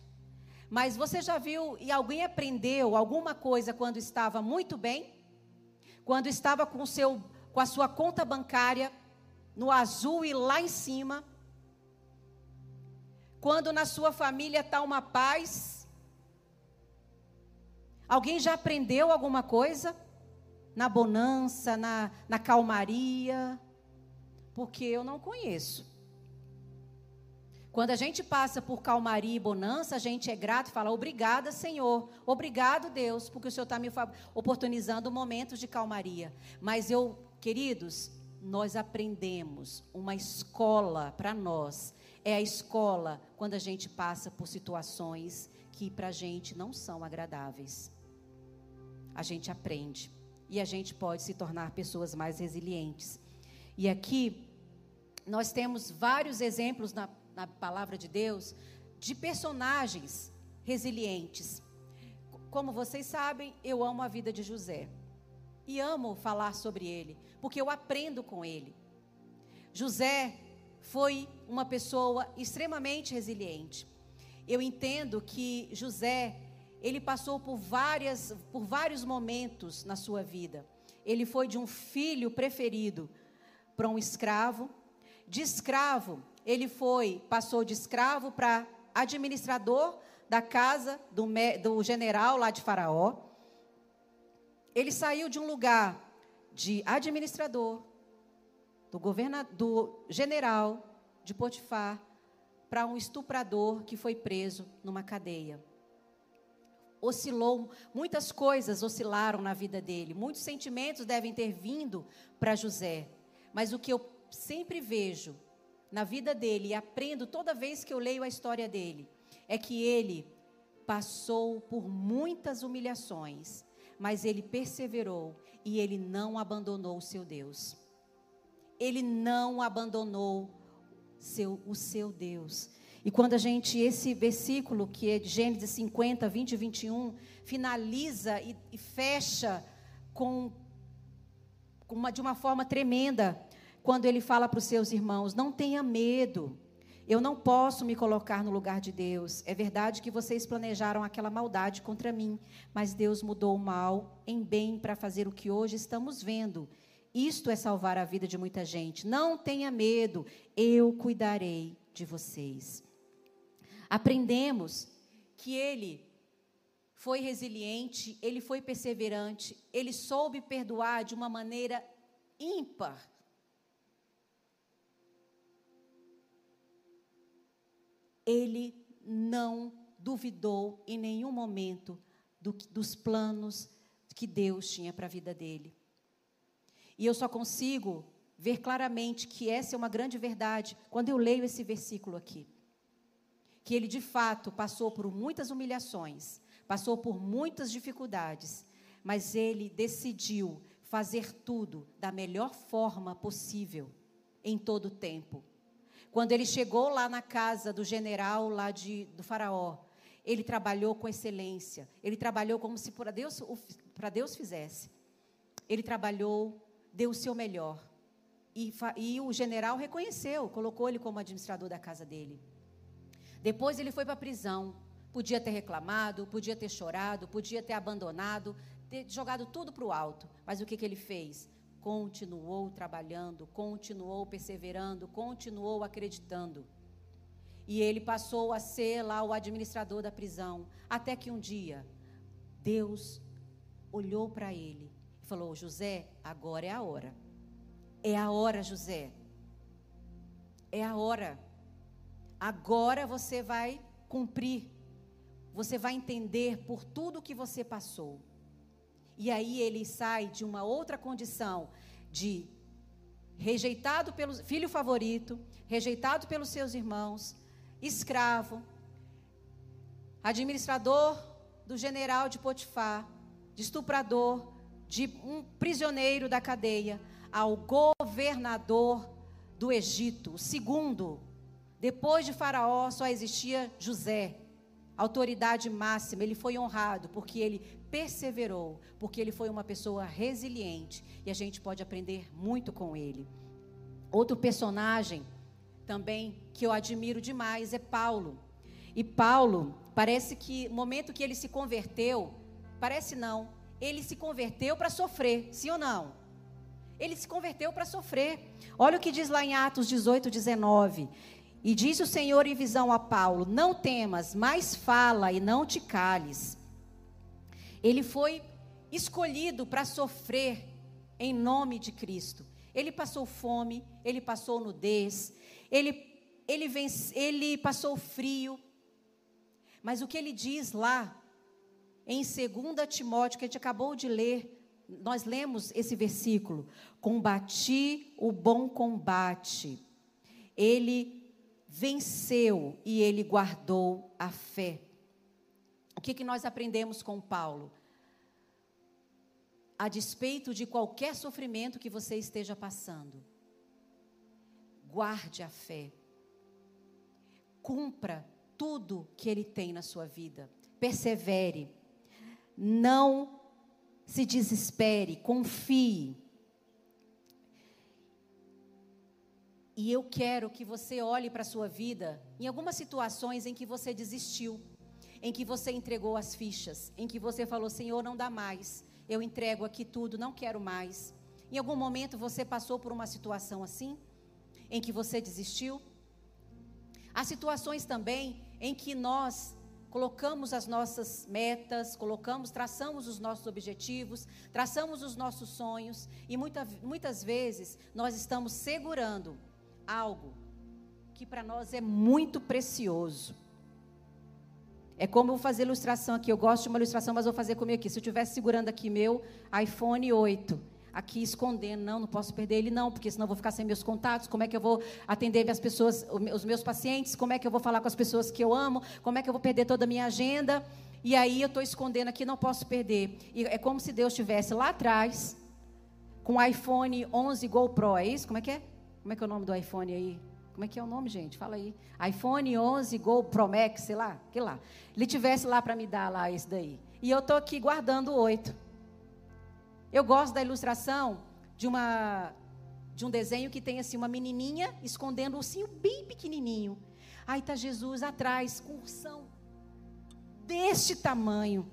Mas você já viu e alguém aprendeu alguma coisa quando estava muito bem? Quando estava com, seu, com a sua conta bancária no azul e lá em cima? Quando na sua família está uma paz? Alguém já aprendeu alguma coisa? Na bonança, na, na calmaria? Porque eu não conheço. Quando a gente passa por calmaria e bonança, a gente é grato e fala: Obrigada, Senhor. Obrigado, Deus, porque o Senhor está me oportunizando momentos de calmaria. Mas eu queridos, nós aprendemos uma escola para nós. É a escola quando a gente passa por situações que para a gente não são agradáveis. A gente aprende e a gente pode se tornar pessoas mais resilientes. E aqui nós temos vários exemplos na, na palavra de Deus de personagens resilientes. Como vocês sabem, eu amo a vida de José. E amo falar sobre ele, porque eu aprendo com ele. José foi uma pessoa extremamente resiliente. Eu entendo que José, ele passou por várias por vários momentos na sua vida. Ele foi de um filho preferido para um escravo, de escravo, ele foi, passou de escravo para administrador da casa do, do general lá de Faraó. Ele saiu de um lugar de administrador, do, governador, do general de Potifar, para um estuprador que foi preso numa cadeia. Oscilou, muitas coisas oscilaram na vida dele, muitos sentimentos devem ter vindo para José. Mas o que eu sempre vejo na vida dele e aprendo toda vez que eu leio a história dele é que ele passou por muitas humilhações, mas ele perseverou e ele não abandonou o seu Deus. Ele não abandonou seu, o seu Deus. E quando a gente, esse versículo, que é de Gênesis 50, 20 e 21, finaliza e, e fecha com, com uma, de uma forma tremenda, quando ele fala para os seus irmãos: não tenha medo. Eu não posso me colocar no lugar de Deus. É verdade que vocês planejaram aquela maldade contra mim, mas Deus mudou o mal em bem para fazer o que hoje estamos vendo. Isto é salvar a vida de muita gente. Não tenha medo, eu cuidarei de vocês. Aprendemos que ele foi resiliente, ele foi perseverante, ele soube perdoar de uma maneira ímpar. ele não duvidou em nenhum momento do, dos planos que Deus tinha para a vida dele. E eu só consigo ver claramente que essa é uma grande verdade quando eu leio esse versículo aqui. Que ele de fato passou por muitas humilhações, passou por muitas dificuldades, mas ele decidiu fazer tudo da melhor forma possível em todo o tempo. Quando ele chegou lá na casa do general lá de, do faraó, ele trabalhou com excelência. Ele trabalhou como se para Deus, para Deus fizesse. Ele trabalhou, deu o seu melhor. E, e o general reconheceu, colocou ele como administrador da casa dele. Depois ele foi para a prisão. Podia ter reclamado, podia ter chorado, podia ter abandonado, ter jogado tudo para o alto. Mas o que, que ele fez? continuou trabalhando, continuou perseverando, continuou acreditando. E ele passou a ser lá o administrador da prisão, até que um dia Deus olhou para ele e falou: José, agora é a hora. É a hora, José. É a hora. Agora você vai cumprir. Você vai entender por tudo que você passou. E aí ele sai de uma outra condição de rejeitado pelo filho favorito, rejeitado pelos seus irmãos, escravo, administrador do general de Potifar, de estuprador, de um prisioneiro da cadeia, ao governador do Egito, o segundo. Depois de Faraó só existia José, autoridade máxima. Ele foi honrado porque ele perseverou, porque ele foi uma pessoa resiliente e a gente pode aprender muito com ele. Outro personagem também que eu admiro demais é Paulo. E Paulo, parece que no momento que ele se converteu, parece não, ele se converteu para sofrer, sim ou não? Ele se converteu para sofrer. Olha o que diz lá em Atos 18, 19. E disse o Senhor em visão a Paulo: Não temas, mas fala e não te cales ele foi escolhido para sofrer em nome de Cristo. Ele passou fome, ele passou nudez, ele, ele, vence, ele passou frio. Mas o que ele diz lá, em 2 Timóteo, que a gente acabou de ler, nós lemos esse versículo: combati o bom combate. Ele venceu e ele guardou a fé. O que, que nós aprendemos com Paulo? A despeito de qualquer sofrimento que você esteja passando, guarde a fé. Cumpra tudo que ele tem na sua vida. Persevere. Não se desespere, confie. E eu quero que você olhe para a sua vida em algumas situações em que você desistiu, em que você entregou as fichas, em que você falou: Senhor, não dá mais, eu entrego aqui tudo, não quero mais. Em algum momento você passou por uma situação assim, em que você desistiu? Há situações também em que nós colocamos as nossas metas, colocamos, traçamos os nossos objetivos, traçamos os nossos sonhos e muita, muitas vezes nós estamos segurando algo que para nós é muito precioso. É como eu vou fazer ilustração aqui. Eu gosto de uma ilustração, mas vou fazer comigo aqui. Se eu estivesse segurando aqui meu iPhone 8, aqui escondendo, não, não posso perder ele, não, porque senão eu vou ficar sem meus contatos. Como é que eu vou atender minhas pessoas, os meus pacientes? Como é que eu vou falar com as pessoas que eu amo? Como é que eu vou perder toda a minha agenda? E aí eu estou escondendo aqui, não posso perder. E é como se Deus estivesse lá atrás, com o iPhone 11 GoPro, é isso? Como é que é? Como é que é o nome do iPhone aí? Como é que é o nome, gente? Fala aí. iPhone 11 Go Pro Max, sei lá, que lá. Ele tivesse lá para me dar lá esse daí. E eu tô aqui guardando o 8. Eu gosto da ilustração de uma de um desenho que tem assim uma menininha escondendo um ursinho bem pequenininho. Aí tá Jesus atrás com um ursão deste tamanho.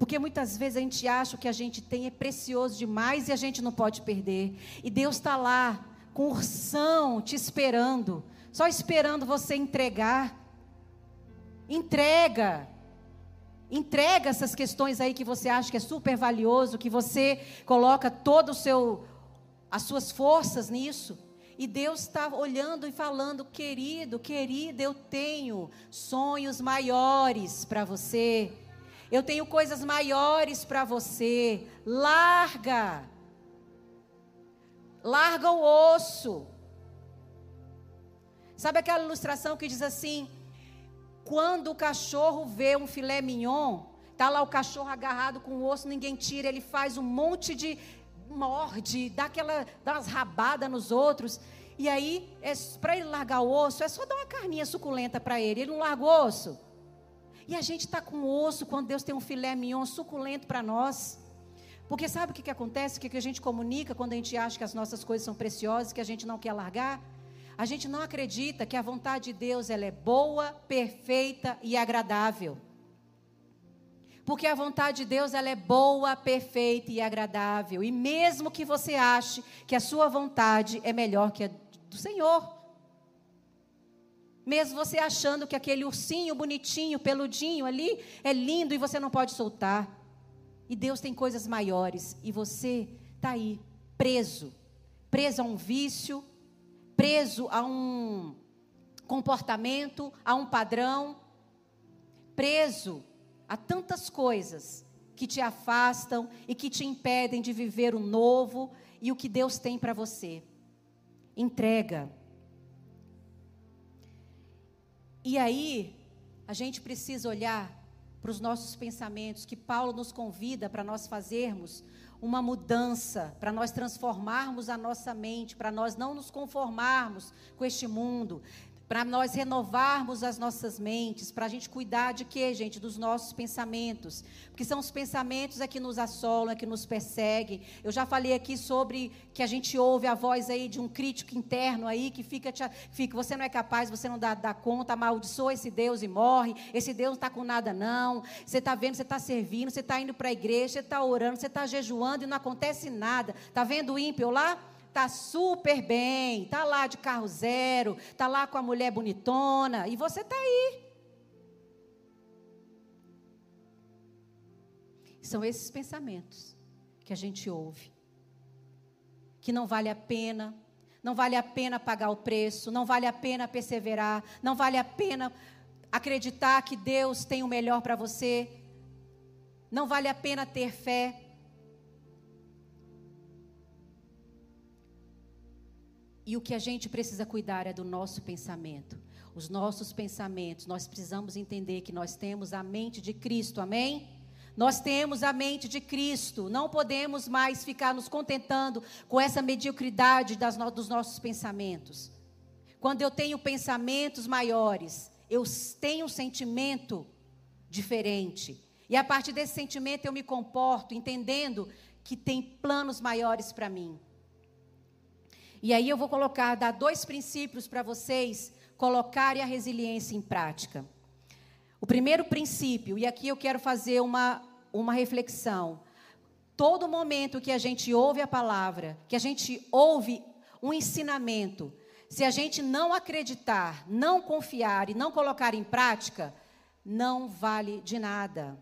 Porque muitas vezes a gente acha que a gente tem é precioso demais e a gente não pode perder. E Deus está lá com ursão te esperando, só esperando você entregar. Entrega. Entrega essas questões aí que você acha que é super valioso, que você coloca todo o seu as suas forças nisso. E Deus está olhando e falando, querido, querida, eu tenho sonhos maiores para você. Eu tenho coisas maiores para você. Larga larga o osso. Sabe aquela ilustração que diz assim: quando o cachorro vê um filé mignon, tá lá o cachorro agarrado com o osso, ninguém tira, ele faz um monte de morde, dá aquela dá umas rabadas nos outros. E aí, é, para ele largar o osso, é só dar uma carninha suculenta para ele. Ele não larga o osso. E a gente está com osso quando Deus tem um filé mignon suculento para nós. Porque sabe o que, que acontece? O que, que a gente comunica quando a gente acha que as nossas coisas são preciosas, que a gente não quer largar? A gente não acredita que a vontade de Deus ela é boa, perfeita e agradável. Porque a vontade de Deus ela é boa, perfeita e agradável. E mesmo que você ache que a sua vontade é melhor que a do Senhor, mesmo você achando que aquele ursinho bonitinho, peludinho ali é lindo e você não pode soltar. E Deus tem coisas maiores. E você está aí, preso. Preso a um vício, preso a um comportamento, a um padrão, preso a tantas coisas que te afastam e que te impedem de viver o novo e o que Deus tem para você. Entrega. E aí, a gente precisa olhar para os nossos pensamentos, que Paulo nos convida para nós fazermos uma mudança, para nós transformarmos a nossa mente, para nós não nos conformarmos com este mundo, para nós renovarmos as nossas mentes, para a gente cuidar de quê, gente? Dos nossos pensamentos. Porque são os pensamentos é que nos assolam, é que nos perseguem. Eu já falei aqui sobre que a gente ouve a voz aí de um crítico interno aí que fica, fica você não é capaz, você não dá, dá conta, amaldiçoa esse Deus e morre. Esse Deus não está com nada, não. Você está vendo, você está servindo, você está indo para a igreja, você está orando, você está jejuando e não acontece nada. Está vendo o ímpio lá? Tá super bem, tá lá de carro zero, tá lá com a mulher bonitona e você tá aí. São esses pensamentos que a gente ouve. Que não vale a pena, não vale a pena pagar o preço, não vale a pena perseverar, não vale a pena acreditar que Deus tem o melhor para você, não vale a pena ter fé. E o que a gente precisa cuidar é do nosso pensamento. Os nossos pensamentos, nós precisamos entender que nós temos a mente de Cristo, amém? Nós temos a mente de Cristo, não podemos mais ficar nos contentando com essa mediocridade das, dos nossos pensamentos. Quando eu tenho pensamentos maiores, eu tenho um sentimento diferente. E a partir desse sentimento eu me comporto entendendo que tem planos maiores para mim. E aí eu vou colocar, dar dois princípios para vocês colocarem a resiliência em prática. O primeiro princípio, e aqui eu quero fazer uma, uma reflexão. Todo momento que a gente ouve a palavra, que a gente ouve um ensinamento, se a gente não acreditar, não confiar e não colocar em prática, não vale de nada.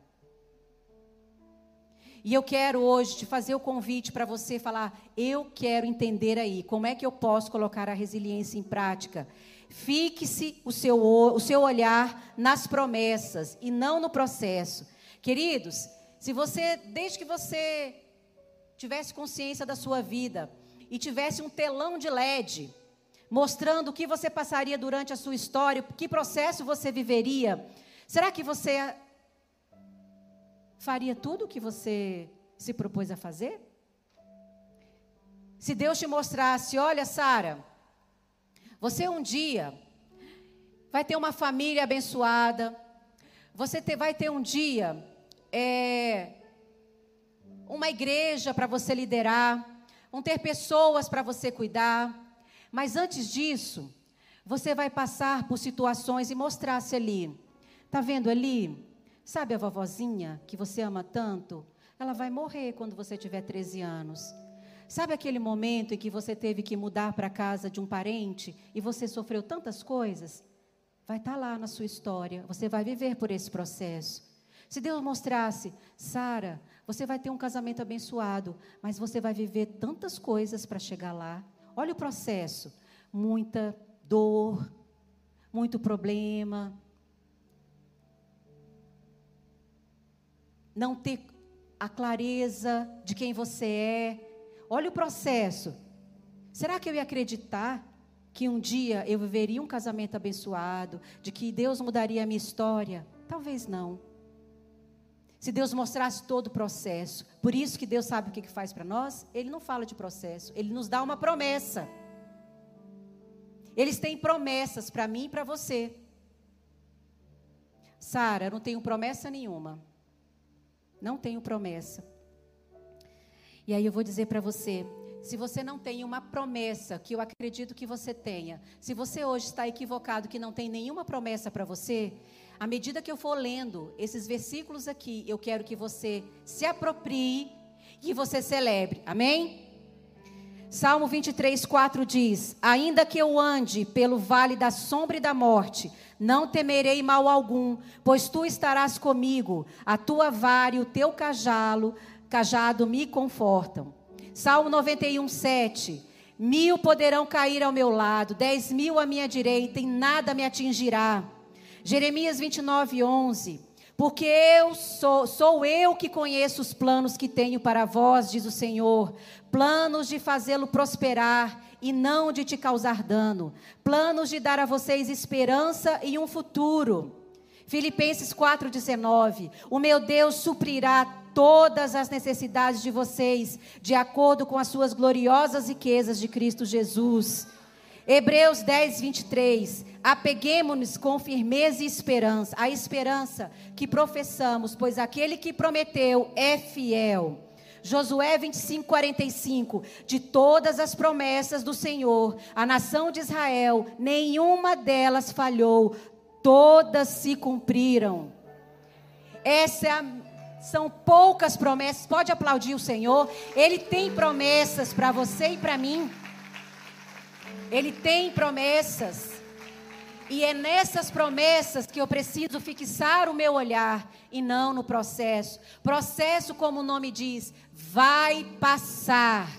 E eu quero hoje te fazer o convite para você falar: eu quero entender aí como é que eu posso colocar a resiliência em prática. Fique-se o seu, o seu olhar nas promessas e não no processo. Queridos, se você, desde que você tivesse consciência da sua vida e tivesse um telão de LED mostrando o que você passaria durante a sua história, que processo você viveria, será que você faria tudo o que você se propôs a fazer? Se Deus te mostrasse, olha, Sara, você um dia vai ter uma família abençoada. Você ter, vai ter um dia é, uma igreja para você liderar. Vão ter pessoas para você cuidar. Mas antes disso, você vai passar por situações e mostrar-se ali. Está vendo ali? Sabe a vovozinha que você ama tanto? Ela vai morrer quando você tiver 13 anos. Sabe aquele momento em que você teve que mudar para a casa de um parente e você sofreu tantas coisas? Vai estar tá lá na sua história, você vai viver por esse processo. Se Deus mostrasse, Sara, você vai ter um casamento abençoado, mas você vai viver tantas coisas para chegar lá. Olha o processo: muita dor, muito problema. Não ter a clareza de quem você é, Olha o processo. Será que eu ia acreditar que um dia eu viveria um casamento abençoado, de que Deus mudaria a minha história? Talvez não. Se Deus mostrasse todo o processo. Por isso que Deus sabe o que faz para nós? Ele não fala de processo, ele nos dá uma promessa. Eles têm promessas para mim e para você. Sara, não tenho promessa nenhuma. Não tenho promessa. E aí eu vou dizer para você, se você não tem uma promessa, que eu acredito que você tenha, se você hoje está equivocado, que não tem nenhuma promessa para você, à medida que eu for lendo esses versículos aqui, eu quero que você se aproprie e você celebre. Amém? Salmo 23, 4 diz: Ainda que eu ande pelo vale da sombra e da morte, não temerei mal algum, pois tu estarás comigo, a tua vara e o teu cajalo cajado me confortam. Salmo 91, 7. Mil poderão cair ao meu lado, dez mil à minha direita, e nada me atingirá. Jeremias 29, 11. Porque eu sou, sou eu que conheço os planos que tenho para vós, diz o Senhor, planos de fazê-lo prosperar e não de te causar dano, planos de dar a vocês esperança e um futuro. Filipenses 4,19: O meu Deus suprirá todas as necessidades de vocês, de acordo com as suas gloriosas riquezas de Cristo Jesus. Hebreus 10, 23. Apeguemos-nos com firmeza e esperança, a esperança que professamos, pois aquele que prometeu é fiel. Josué 25, 45. De todas as promessas do Senhor, a nação de Israel, nenhuma delas falhou, todas se cumpriram. Essa é a são poucas promessas. Pode aplaudir o Senhor. Ele tem promessas para você e para mim. Ele tem promessas. E é nessas promessas que eu preciso fixar o meu olhar e não no processo. Processo, como o nome diz, vai passar.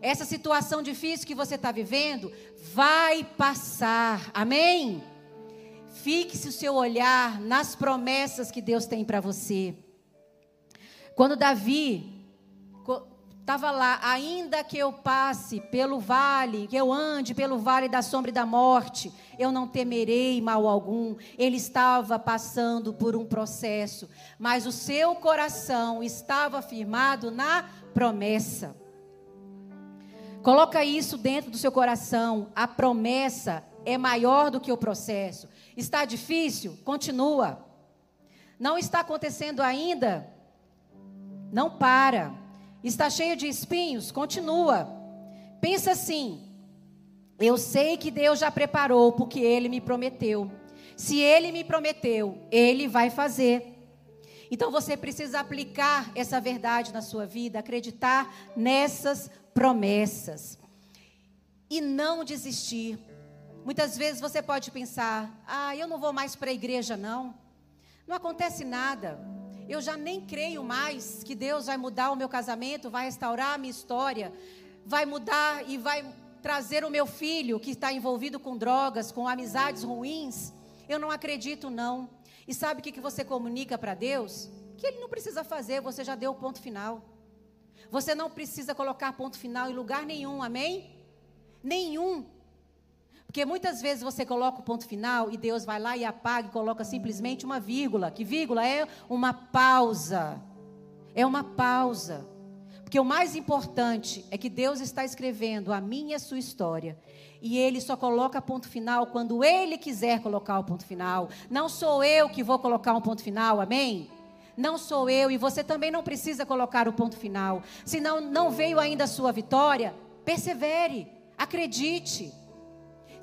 Essa situação difícil que você está vivendo vai passar. Amém? Fixe o seu olhar nas promessas que Deus tem para você. Quando Davi Estava lá, ainda que eu passe pelo vale, que eu ande pelo vale da sombra e da morte, eu não temerei mal algum. Ele estava passando por um processo, mas o seu coração estava firmado na promessa. Coloca isso dentro do seu coração. A promessa é maior do que o processo. Está difícil? Continua. Não está acontecendo ainda? Não para. Está cheio de espinhos? Continua. Pensa assim: eu sei que Deus já preparou porque Ele me prometeu. Se Ele me prometeu, Ele vai fazer. Então você precisa aplicar essa verdade na sua vida, acreditar nessas promessas e não desistir. Muitas vezes você pode pensar: ah, eu não vou mais para a igreja, não. Não acontece nada. Eu já nem creio mais que Deus vai mudar o meu casamento, vai restaurar a minha história, vai mudar e vai trazer o meu filho que está envolvido com drogas, com amizades ruins. Eu não acredito, não. E sabe o que você comunica para Deus? Que Ele não precisa fazer, você já deu o ponto final. Você não precisa colocar ponto final em lugar nenhum, amém? Nenhum. Porque muitas vezes você coloca o ponto final e Deus vai lá e apaga e coloca simplesmente uma vírgula. Que vírgula é uma pausa. É uma pausa. Porque o mais importante é que Deus está escrevendo a minha e a sua história. E ele só coloca ponto final quando ele quiser colocar o ponto final. Não sou eu que vou colocar um ponto final, amém? Não sou eu e você também não precisa colocar o ponto final. Se não, não veio ainda a sua vitória, persevere, acredite.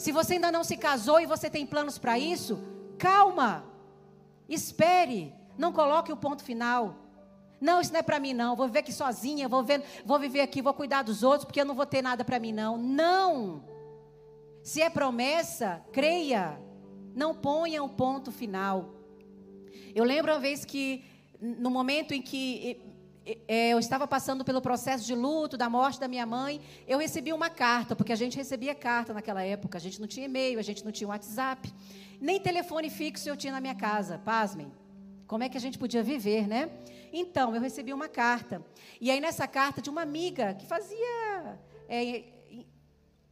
Se você ainda não se casou e você tem planos para isso, calma. Espere. Não coloque o ponto final. Não, isso não é para mim não. Vou viver aqui sozinha, vou, ver, vou viver aqui, vou cuidar dos outros, porque eu não vou ter nada para mim não. Não. Se é promessa, creia. Não ponha um ponto final. Eu lembro uma vez que no momento em que eu estava passando pelo processo de luto da morte da minha mãe, eu recebi uma carta, porque a gente recebia carta naquela época, a gente não tinha e-mail, a gente não tinha WhatsApp, nem telefone fixo eu tinha na minha casa, pasmem. Como é que a gente podia viver, né? Então, eu recebi uma carta. E aí, nessa carta, de uma amiga que fazia é,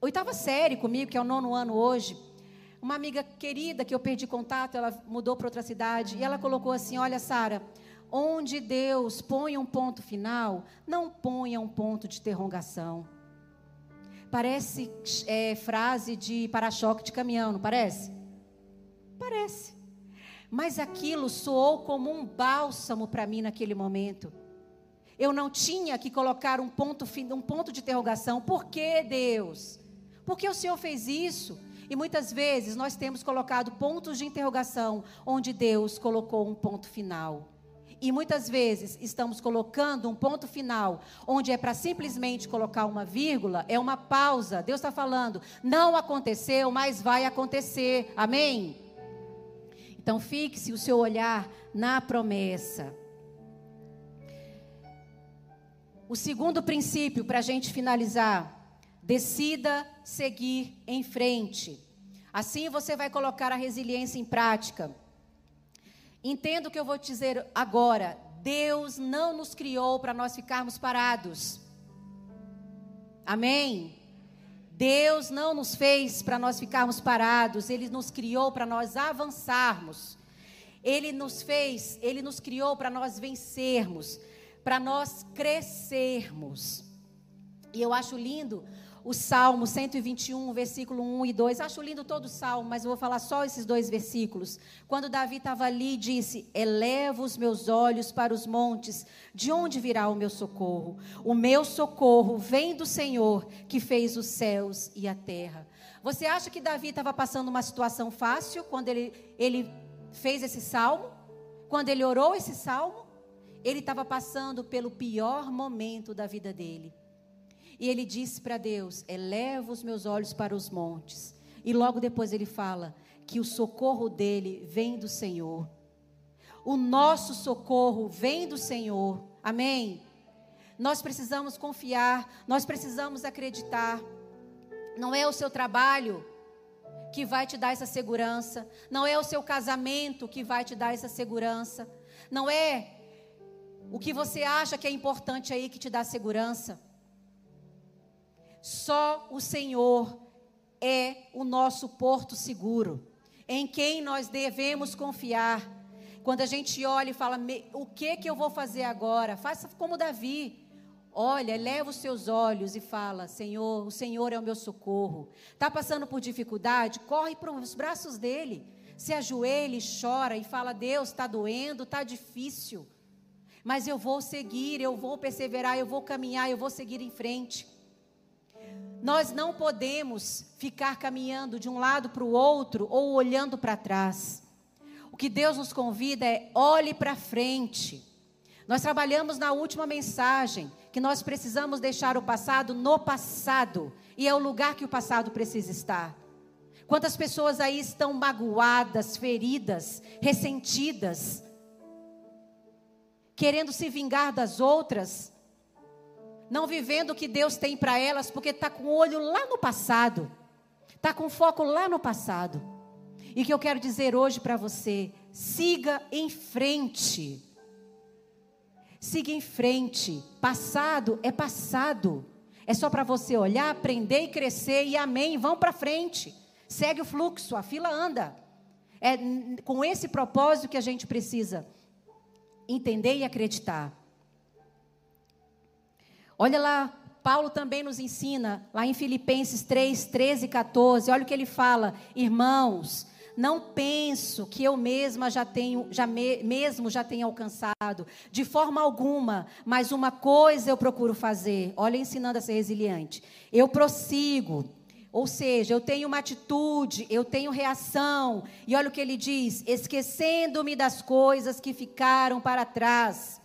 oitava série comigo, que é o nono ano hoje, uma amiga querida que eu perdi contato, ela mudou para outra cidade, e ela colocou assim: Olha, Sara, onde Deus põe um ponto final, não ponha um ponto de interrogação. Parece é, frase de para-choque de caminhão, não parece? Parece. Mas aquilo soou como um bálsamo para mim naquele momento. Eu não tinha que colocar um ponto, um ponto de interrogação. Por que Deus? Por que o Senhor fez isso? E muitas vezes nós temos colocado pontos de interrogação onde Deus colocou um ponto final. E muitas vezes estamos colocando um ponto final, onde é para simplesmente colocar uma vírgula, é uma pausa. Deus está falando, não aconteceu, mas vai acontecer. Amém? Então fixe o seu olhar na promessa. O segundo princípio, para a gente finalizar, decida seguir em frente. Assim você vai colocar a resiliência em prática. Entenda o que eu vou te dizer agora. Deus não nos criou para nós ficarmos parados. Amém? Deus não nos fez para nós ficarmos parados, Ele nos criou para nós avançarmos. Ele nos fez, Ele nos criou para nós vencermos, para nós crescermos. E eu acho lindo o Salmo 121, versículo 1 e 2. Acho lindo todo o salmo, mas eu vou falar só esses dois versículos. Quando Davi estava ali, disse: Elevo os meus olhos para os montes, de onde virá o meu socorro? O meu socorro vem do Senhor, que fez os céus e a terra. Você acha que Davi estava passando uma situação fácil quando ele, ele fez esse salmo? Quando ele orou esse salmo? Ele estava passando pelo pior momento da vida dele. E ele disse para Deus: Eleva os meus olhos para os montes. E logo depois ele fala que o socorro dele vem do Senhor. O nosso socorro vem do Senhor. Amém? Nós precisamos confiar, nós precisamos acreditar. Não é o seu trabalho que vai te dar essa segurança, não é o seu casamento que vai te dar essa segurança, não é o que você acha que é importante aí que te dá segurança. Só o Senhor é o nosso porto seguro, em quem nós devemos confiar. Quando a gente olha e fala, o que que eu vou fazer agora? Faça como Davi. Olha, leva os seus olhos e fala: Senhor, o Senhor é o meu socorro. Está passando por dificuldade? Corre para os braços dele. Se ajoelha chora e fala: Deus, está doendo, está difícil. Mas eu vou seguir, eu vou perseverar, eu vou caminhar, eu vou seguir em frente. Nós não podemos ficar caminhando de um lado para o outro ou olhando para trás. O que Deus nos convida é olhe para frente. Nós trabalhamos na última mensagem que nós precisamos deixar o passado no passado e é o lugar que o passado precisa estar. Quantas pessoas aí estão magoadas, feridas, ressentidas, querendo se vingar das outras, não vivendo o que Deus tem para elas, porque está com o olho lá no passado, está com foco lá no passado. E que eu quero dizer hoje para você: siga em frente. Siga em frente. Passado é passado. É só para você olhar, aprender e crescer e amém. Vão para frente. Segue o fluxo, a fila anda. É com esse propósito que a gente precisa entender e acreditar. Olha lá, Paulo também nos ensina, lá em Filipenses 3, 13 e 14, olha o que ele fala: Irmãos, não penso que eu mesma já tenho, já me, mesmo já tenha alcançado, de forma alguma, mas uma coisa eu procuro fazer. Olha, ensinando a ser resiliente. Eu prossigo, ou seja, eu tenho uma atitude, eu tenho reação. E olha o que ele diz: esquecendo-me das coisas que ficaram para trás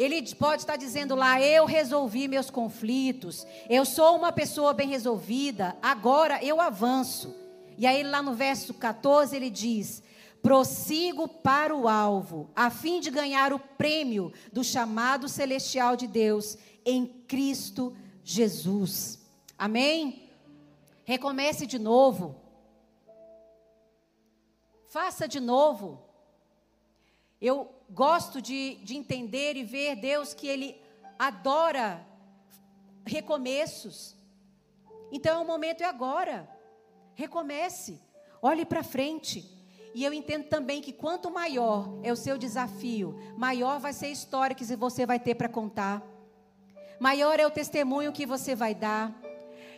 ele pode estar dizendo lá: eu resolvi meus conflitos, eu sou uma pessoa bem resolvida, agora eu avanço. E aí, lá no verso 14, ele diz: prossigo para o alvo, a fim de ganhar o prêmio do chamado celestial de Deus em Cristo Jesus. Amém? Recomece de novo. Faça de novo. Eu gosto de, de entender e ver Deus que Ele adora recomeços. Então, o momento é agora. Recomece. Olhe para frente. E eu entendo também que quanto maior é o seu desafio, maior vai ser a história que você vai ter para contar. Maior é o testemunho que você vai dar.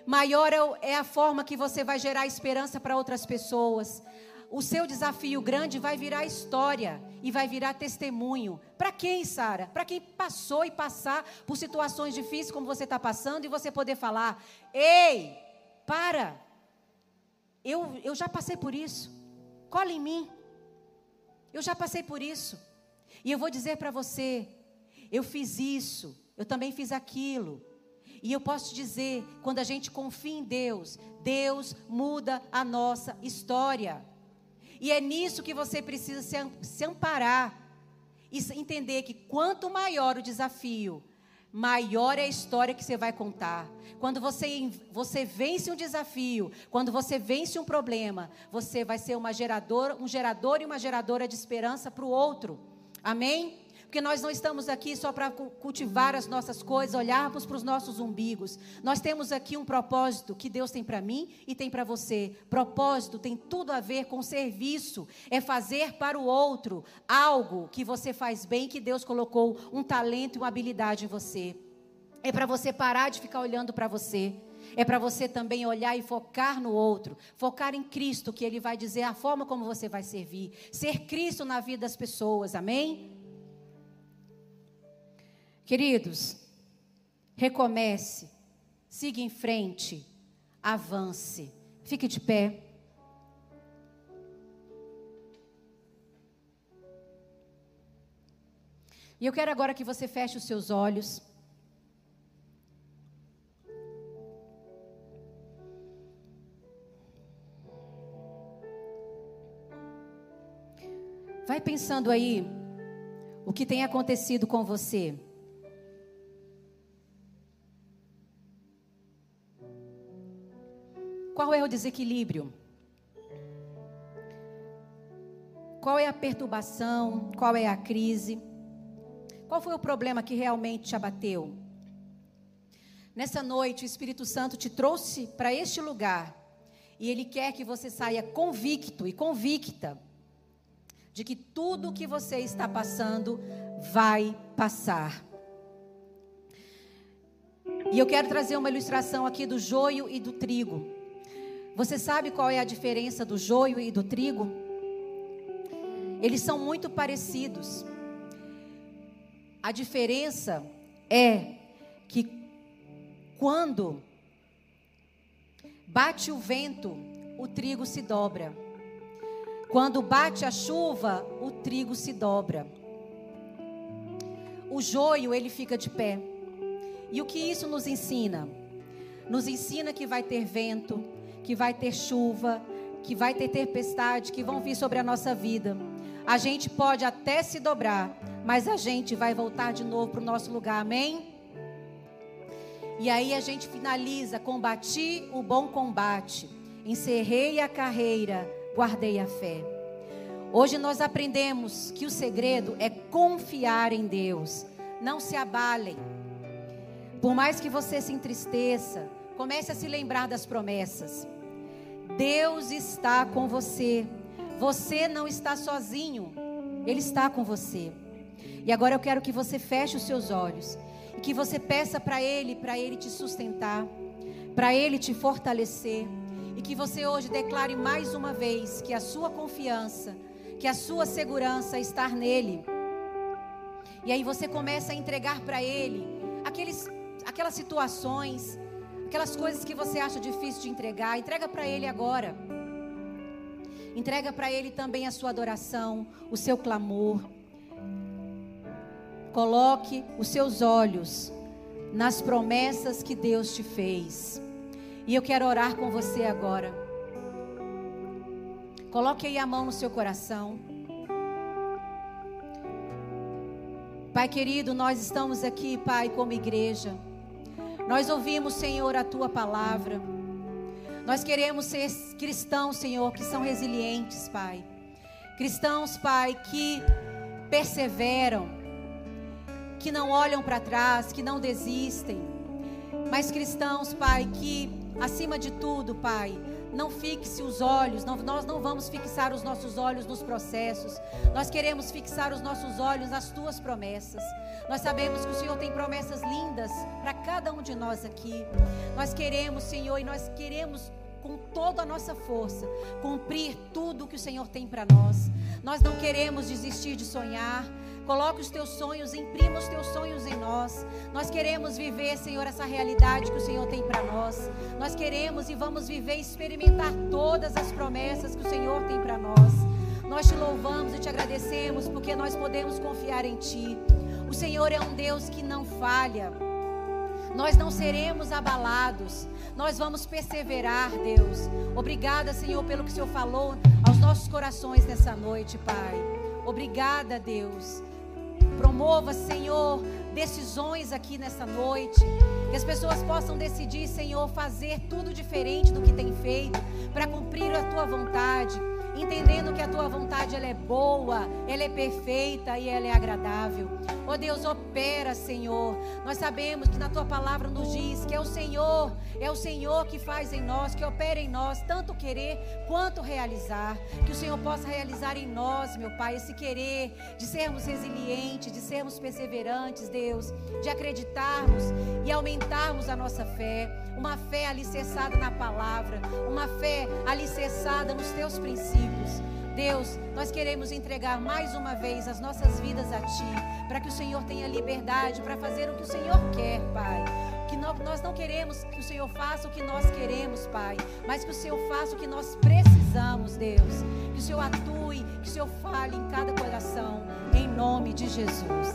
Maior é, é a forma que você vai gerar esperança para outras pessoas o seu desafio grande vai virar história e vai virar testemunho. Para quem, Sara? Para quem passou e passar por situações difíceis como você está passando e você poder falar: Ei, para! Eu, eu já passei por isso. Cola em mim. Eu já passei por isso. E eu vou dizer para você: eu fiz isso, eu também fiz aquilo. E eu posso dizer, quando a gente confia em Deus, Deus muda a nossa história. E é nisso que você precisa se, se amparar e entender que quanto maior o desafio, maior é a história que você vai contar. Quando você, você vence um desafio, quando você vence um problema, você vai ser uma geradora, um gerador e uma geradora de esperança para o outro. Amém? Porque nós não estamos aqui só para cultivar as nossas coisas, olharmos para os nossos umbigos. Nós temos aqui um propósito que Deus tem para mim e tem para você. Propósito tem tudo a ver com serviço, é fazer para o outro algo que você faz bem, que Deus colocou um talento e uma habilidade em você. É para você parar de ficar olhando para você. É para você também olhar e focar no outro, focar em Cristo, que Ele vai dizer a forma como você vai servir, ser Cristo na vida das pessoas, amém? Queridos, recomece, siga em frente, avance. Fique de pé. E eu quero agora que você feche os seus olhos. Vai pensando aí o que tem acontecido com você. Qual é o desequilíbrio? Qual é a perturbação? Qual é a crise? Qual foi o problema que realmente te abateu? Nessa noite, o Espírito Santo te trouxe para este lugar e ele quer que você saia convicto e convicta de que tudo o que você está passando vai passar. E eu quero trazer uma ilustração aqui do joio e do trigo. Você sabe qual é a diferença do joio e do trigo? Eles são muito parecidos. A diferença é que quando bate o vento, o trigo se dobra. Quando bate a chuva, o trigo se dobra. O joio, ele fica de pé. E o que isso nos ensina? Nos ensina que vai ter vento, que vai ter chuva, que vai ter tempestade, que vão vir sobre a nossa vida. A gente pode até se dobrar, mas a gente vai voltar de novo para o nosso lugar, amém? E aí a gente finaliza: combati o bom combate, encerrei a carreira, guardei a fé. Hoje nós aprendemos que o segredo é confiar em Deus. Não se abalem. Por mais que você se entristeça, comece a se lembrar das promessas. Deus está com você. Você não está sozinho. Ele está com você. E agora eu quero que você feche os seus olhos e que você peça para Ele, para Ele te sustentar, para Ele te fortalecer. E que você hoje declare mais uma vez que a sua confiança, que a sua segurança está nele. E aí você começa a entregar para Ele aqueles aquelas situações, aquelas coisas que você acha difícil de entregar, entrega para Ele agora. Entrega para Ele também a sua adoração, o seu clamor. Coloque os seus olhos nas promessas que Deus te fez. E eu quero orar com você agora. Coloque aí a mão no seu coração. Pai querido, nós estamos aqui, Pai, como igreja. Nós ouvimos, Senhor, a tua palavra. Nós queremos ser cristãos, Senhor, que são resilientes, Pai. Cristãos, Pai, que perseveram, que não olham para trás, que não desistem. Mas cristãos, Pai, que acima de tudo, Pai, não fixe os olhos, não, nós não vamos fixar os nossos olhos nos processos. Nós queremos fixar os nossos olhos nas tuas promessas. Nós sabemos que o Senhor tem promessas lindas para cada um de nós aqui. Nós queremos, Senhor, e nós queremos com toda a nossa força cumprir tudo o que o Senhor tem para nós. Nós não queremos desistir de sonhar. Coloque os teus sonhos, imprima os teus sonhos em nós. Nós queremos viver, Senhor, essa realidade que o Senhor tem para nós. Nós queremos e vamos viver e experimentar todas as promessas que o Senhor tem para nós. Nós te louvamos e te agradecemos porque nós podemos confiar em Ti. O Senhor é um Deus que não falha. Nós não seremos abalados. Nós vamos perseverar, Deus. Obrigada, Senhor, pelo que o Senhor falou aos nossos corações nessa noite, Pai. Obrigada, Deus. Promova, Senhor, decisões aqui nessa noite. Que as pessoas possam decidir, Senhor, fazer tudo diferente do que tem feito para cumprir a tua vontade entendendo que a tua vontade ela é boa, ela é perfeita e ela é agradável. Oh Deus, opera, Senhor. Nós sabemos que na tua palavra nos diz que é o Senhor, é o Senhor que faz em nós, que opera em nós, tanto querer quanto realizar. Que o Senhor possa realizar em nós, meu Pai, esse querer de sermos resilientes, de sermos perseverantes, Deus, de acreditarmos e aumentarmos a nossa fé, uma fé alicerçada na palavra, uma fé alicerçada nos teus princípios. Deus, nós queremos entregar mais uma vez as nossas vidas a Ti, para que o Senhor tenha liberdade para fazer o que o Senhor quer, Pai. Que nós não queremos que o Senhor faça o que nós queremos, Pai, mas que o Senhor faça o que nós precisamos, Deus. Que o Senhor atue, que o Senhor fale em cada coração, em nome de Jesus.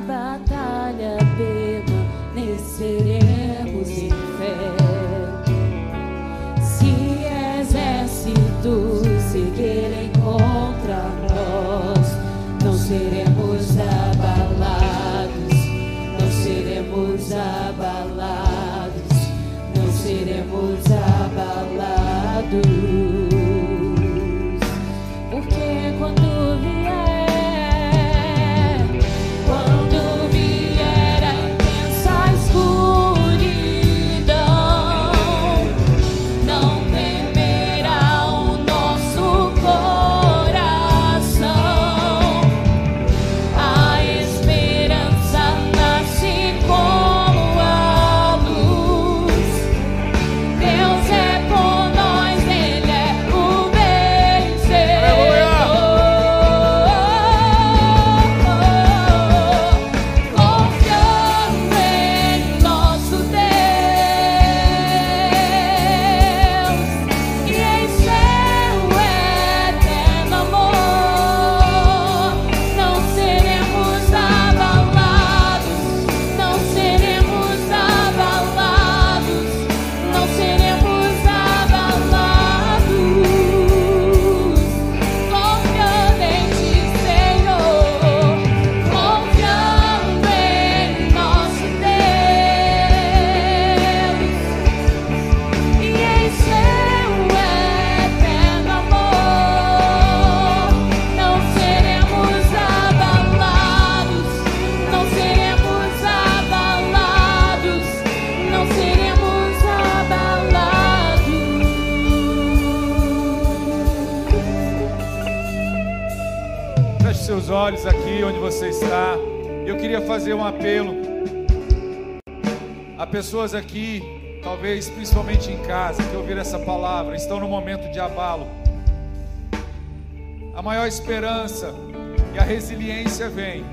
batalha permaneceremos em fé. Talvez principalmente em casa, que ouviram essa palavra, estão no momento de abalo. A maior esperança e a resiliência vem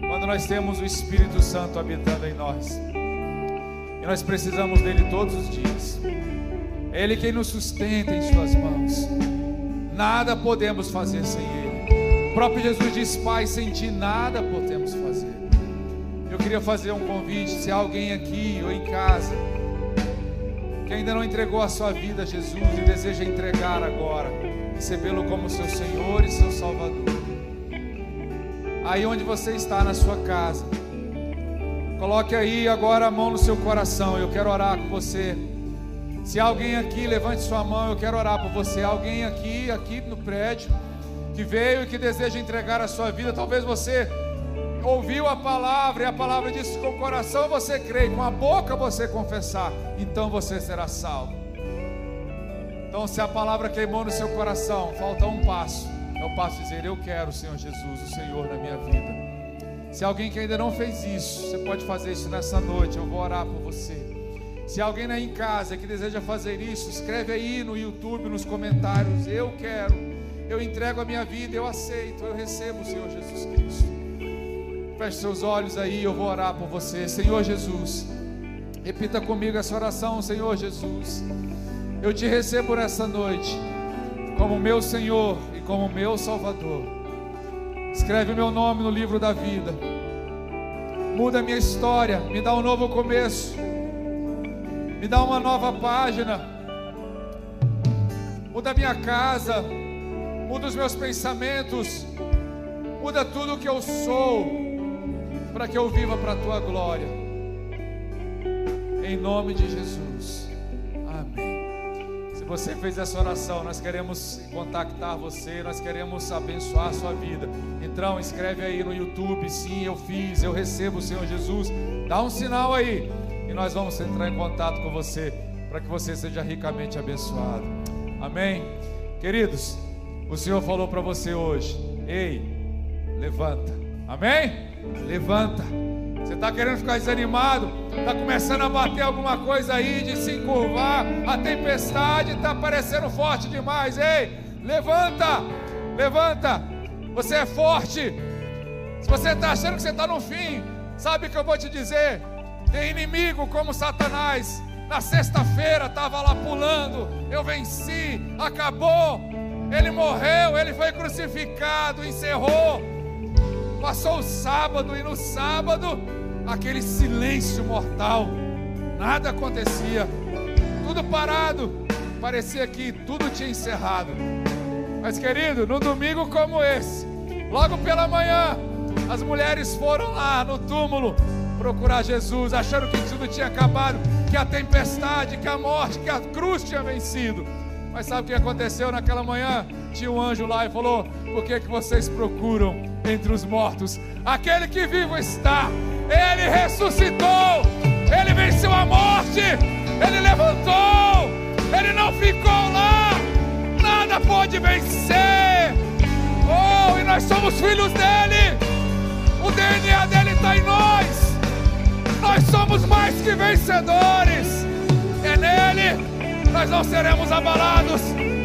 quando nós temos o Espírito Santo habitando em nós. E nós precisamos dele todos os dias. É ele quem nos sustenta em suas mãos. Nada podemos fazer sem ele. O próprio Jesus diz: Pai, sem ti nada podemos fazer. Eu queria fazer um convite, se há alguém aqui ou em casa que ainda não entregou a sua vida a Jesus e deseja entregar agora, recebê-lo como seu Senhor e seu Salvador. Aí onde você está na sua casa, coloque aí agora a mão no seu coração. Eu quero orar com você. Se alguém aqui, levante sua mão, eu quero orar por você. Alguém aqui, aqui no prédio, que veio e que deseja entregar a sua vida, talvez você ouviu a palavra e a palavra disse com o coração você crê, com a boca você confessar, então você será salvo. Então, se a palavra queimou no seu coração, falta um passo. É o passo de dizer: Eu quero, Senhor Jesus, o Senhor na minha vida. Se alguém que ainda não fez isso, você pode fazer isso nessa noite. Eu vou orar por você. Se alguém aí em casa que deseja fazer isso, escreve aí no YouTube, nos comentários: Eu quero, eu entrego a minha vida, eu aceito, eu recebo o Senhor Jesus Cristo. Feche seus olhos aí, eu vou orar por você. Senhor Jesus, repita comigo essa oração, Senhor Jesus. Eu te recebo nessa noite como meu Senhor e como meu Salvador. Escreve meu nome no livro da vida. Muda a minha história, me dá um novo começo. Me dá uma nova página. Muda a minha casa, muda os meus pensamentos, muda tudo o que eu sou, para que eu viva para a tua glória. Em nome de Jesus. Amém. Se você fez essa oração, nós queremos contactar você, nós queremos abençoar a sua vida. Então, escreve aí no YouTube, sim, eu fiz, eu recebo o Senhor Jesus. Dá um sinal aí e nós vamos entrar em contato com você para que você seja ricamente abençoado. Amém. Queridos, o Senhor falou para você hoje: "Ei, levanta". Amém? Levanta. Você está querendo ficar desanimado? Está começando a bater alguma coisa aí de se encurvar? A tempestade está parecendo forte demais. Ei, levanta! Levanta! Você é forte. Se você está achando que você está no fim, sabe o que eu vou te dizer? Tem inimigo como Satanás Na sexta-feira estava lá pulando, eu venci, acabou. Ele morreu, ele foi crucificado, encerrou. Passou o sábado e no sábado, aquele silêncio mortal. Nada acontecia. Tudo parado. Parecia que tudo tinha encerrado. Mas, querido, no domingo como esse, logo pela manhã, as mulheres foram lá no túmulo procurar Jesus, achando que tudo tinha acabado, que a tempestade, que a morte, que a cruz tinha vencido. Mas sabe o que aconteceu naquela manhã? Tinha um anjo lá e falou: Por que, que vocês procuram entre os mortos? Aquele que vivo está, ele ressuscitou, ele venceu a morte, ele levantou, ele não ficou lá, nada pode vencer. Oh, e nós somos filhos dele, o DNA dele está em nós, nós somos mais que vencedores, é nele. Nós não seremos abalados,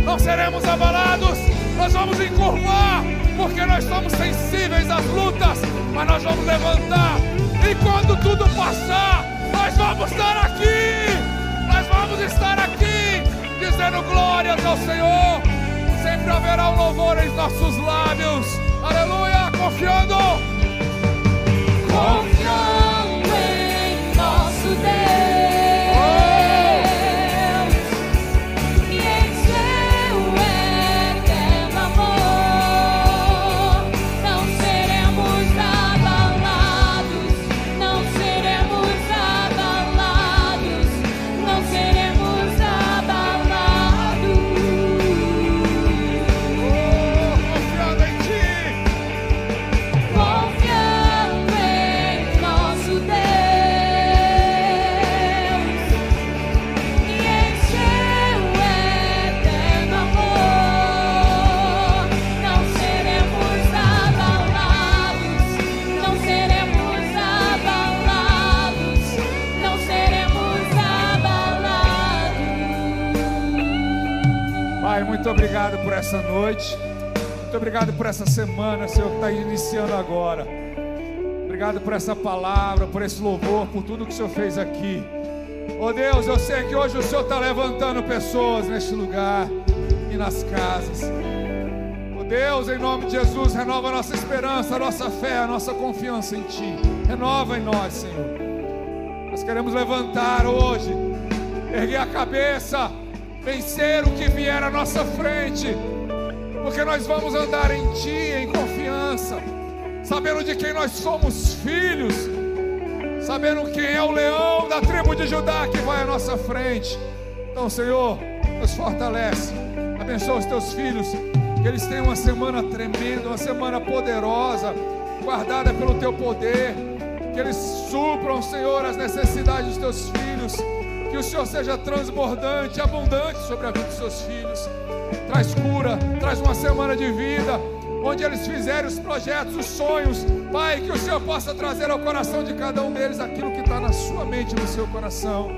não seremos abalados, nós vamos encurvar, porque nós somos sensíveis às lutas, mas nós vamos levantar, e quando tudo passar, nós vamos estar aqui, nós vamos estar aqui, dizendo glórias ao Senhor, sempre haverá um louvor em nossos lábios, aleluia, confiando, Confiando essa noite. Muito obrigado por essa semana, Senhor, que está iniciando agora. Obrigado por essa palavra, por esse louvor, por tudo que o Senhor fez aqui. Oh Deus, eu sei que hoje o Senhor está levantando pessoas neste lugar e nas casas. Oh Deus, em nome de Jesus, renova a nossa esperança, a nossa fé, a nossa confiança em Ti. Renova em nós, Senhor. Nós queremos levantar hoje, erguer a cabeça, vencer o que vier à nossa frente, porque nós vamos andar em Ti, em confiança, sabendo de quem nós somos filhos, sabendo quem é o leão da tribo de Judá que vai à nossa frente. Então, Senhor, nos fortalece, abençoa os Teus filhos, que eles tenham uma semana tremenda, uma semana poderosa, guardada pelo Teu poder. Que eles supram, Senhor, as necessidades dos teus filhos, que o Senhor seja transbordante, abundante sobre a vida dos seus filhos. Traz cura, traz uma semana de vida, onde eles fizerem os projetos, os sonhos, Pai, que o Senhor possa trazer ao coração de cada um deles aquilo que está na sua mente, no seu coração.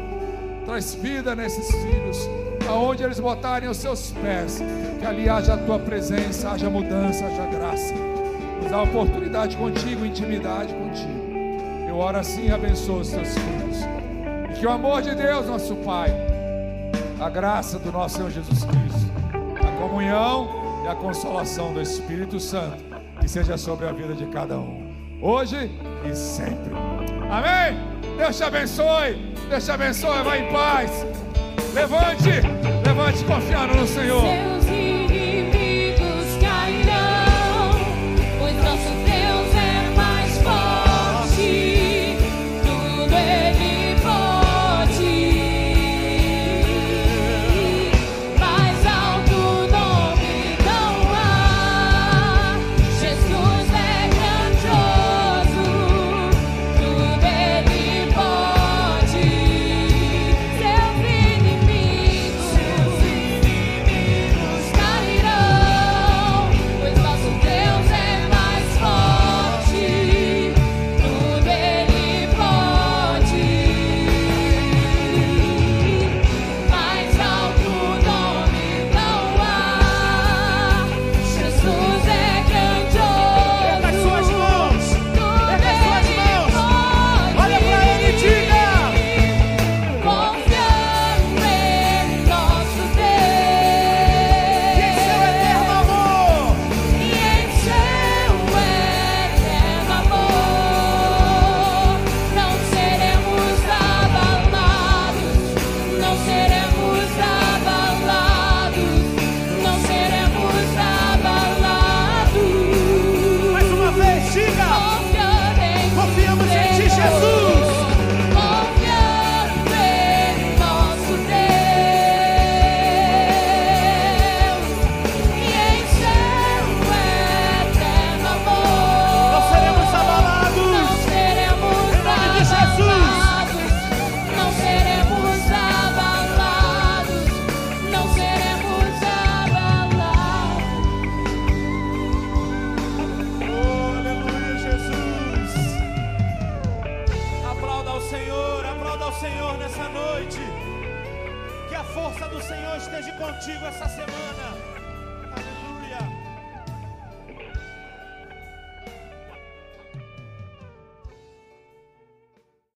Traz vida nesses filhos, aonde eles botarem os seus pés, que ali haja a tua presença, haja mudança, haja graça. Nos dá oportunidade contigo, intimidade contigo. Eu oro assim e abençoo os teus filhos. Que o amor de Deus, nosso Pai, a graça do nosso Senhor Jesus Cristo, a comunhão e a consolação do Espírito Santo, que seja sobre a vida de cada um, hoje e sempre. Amém? Deus te abençoe. Deus te abençoe. Vai em paz. Levante, levante confiando no Senhor.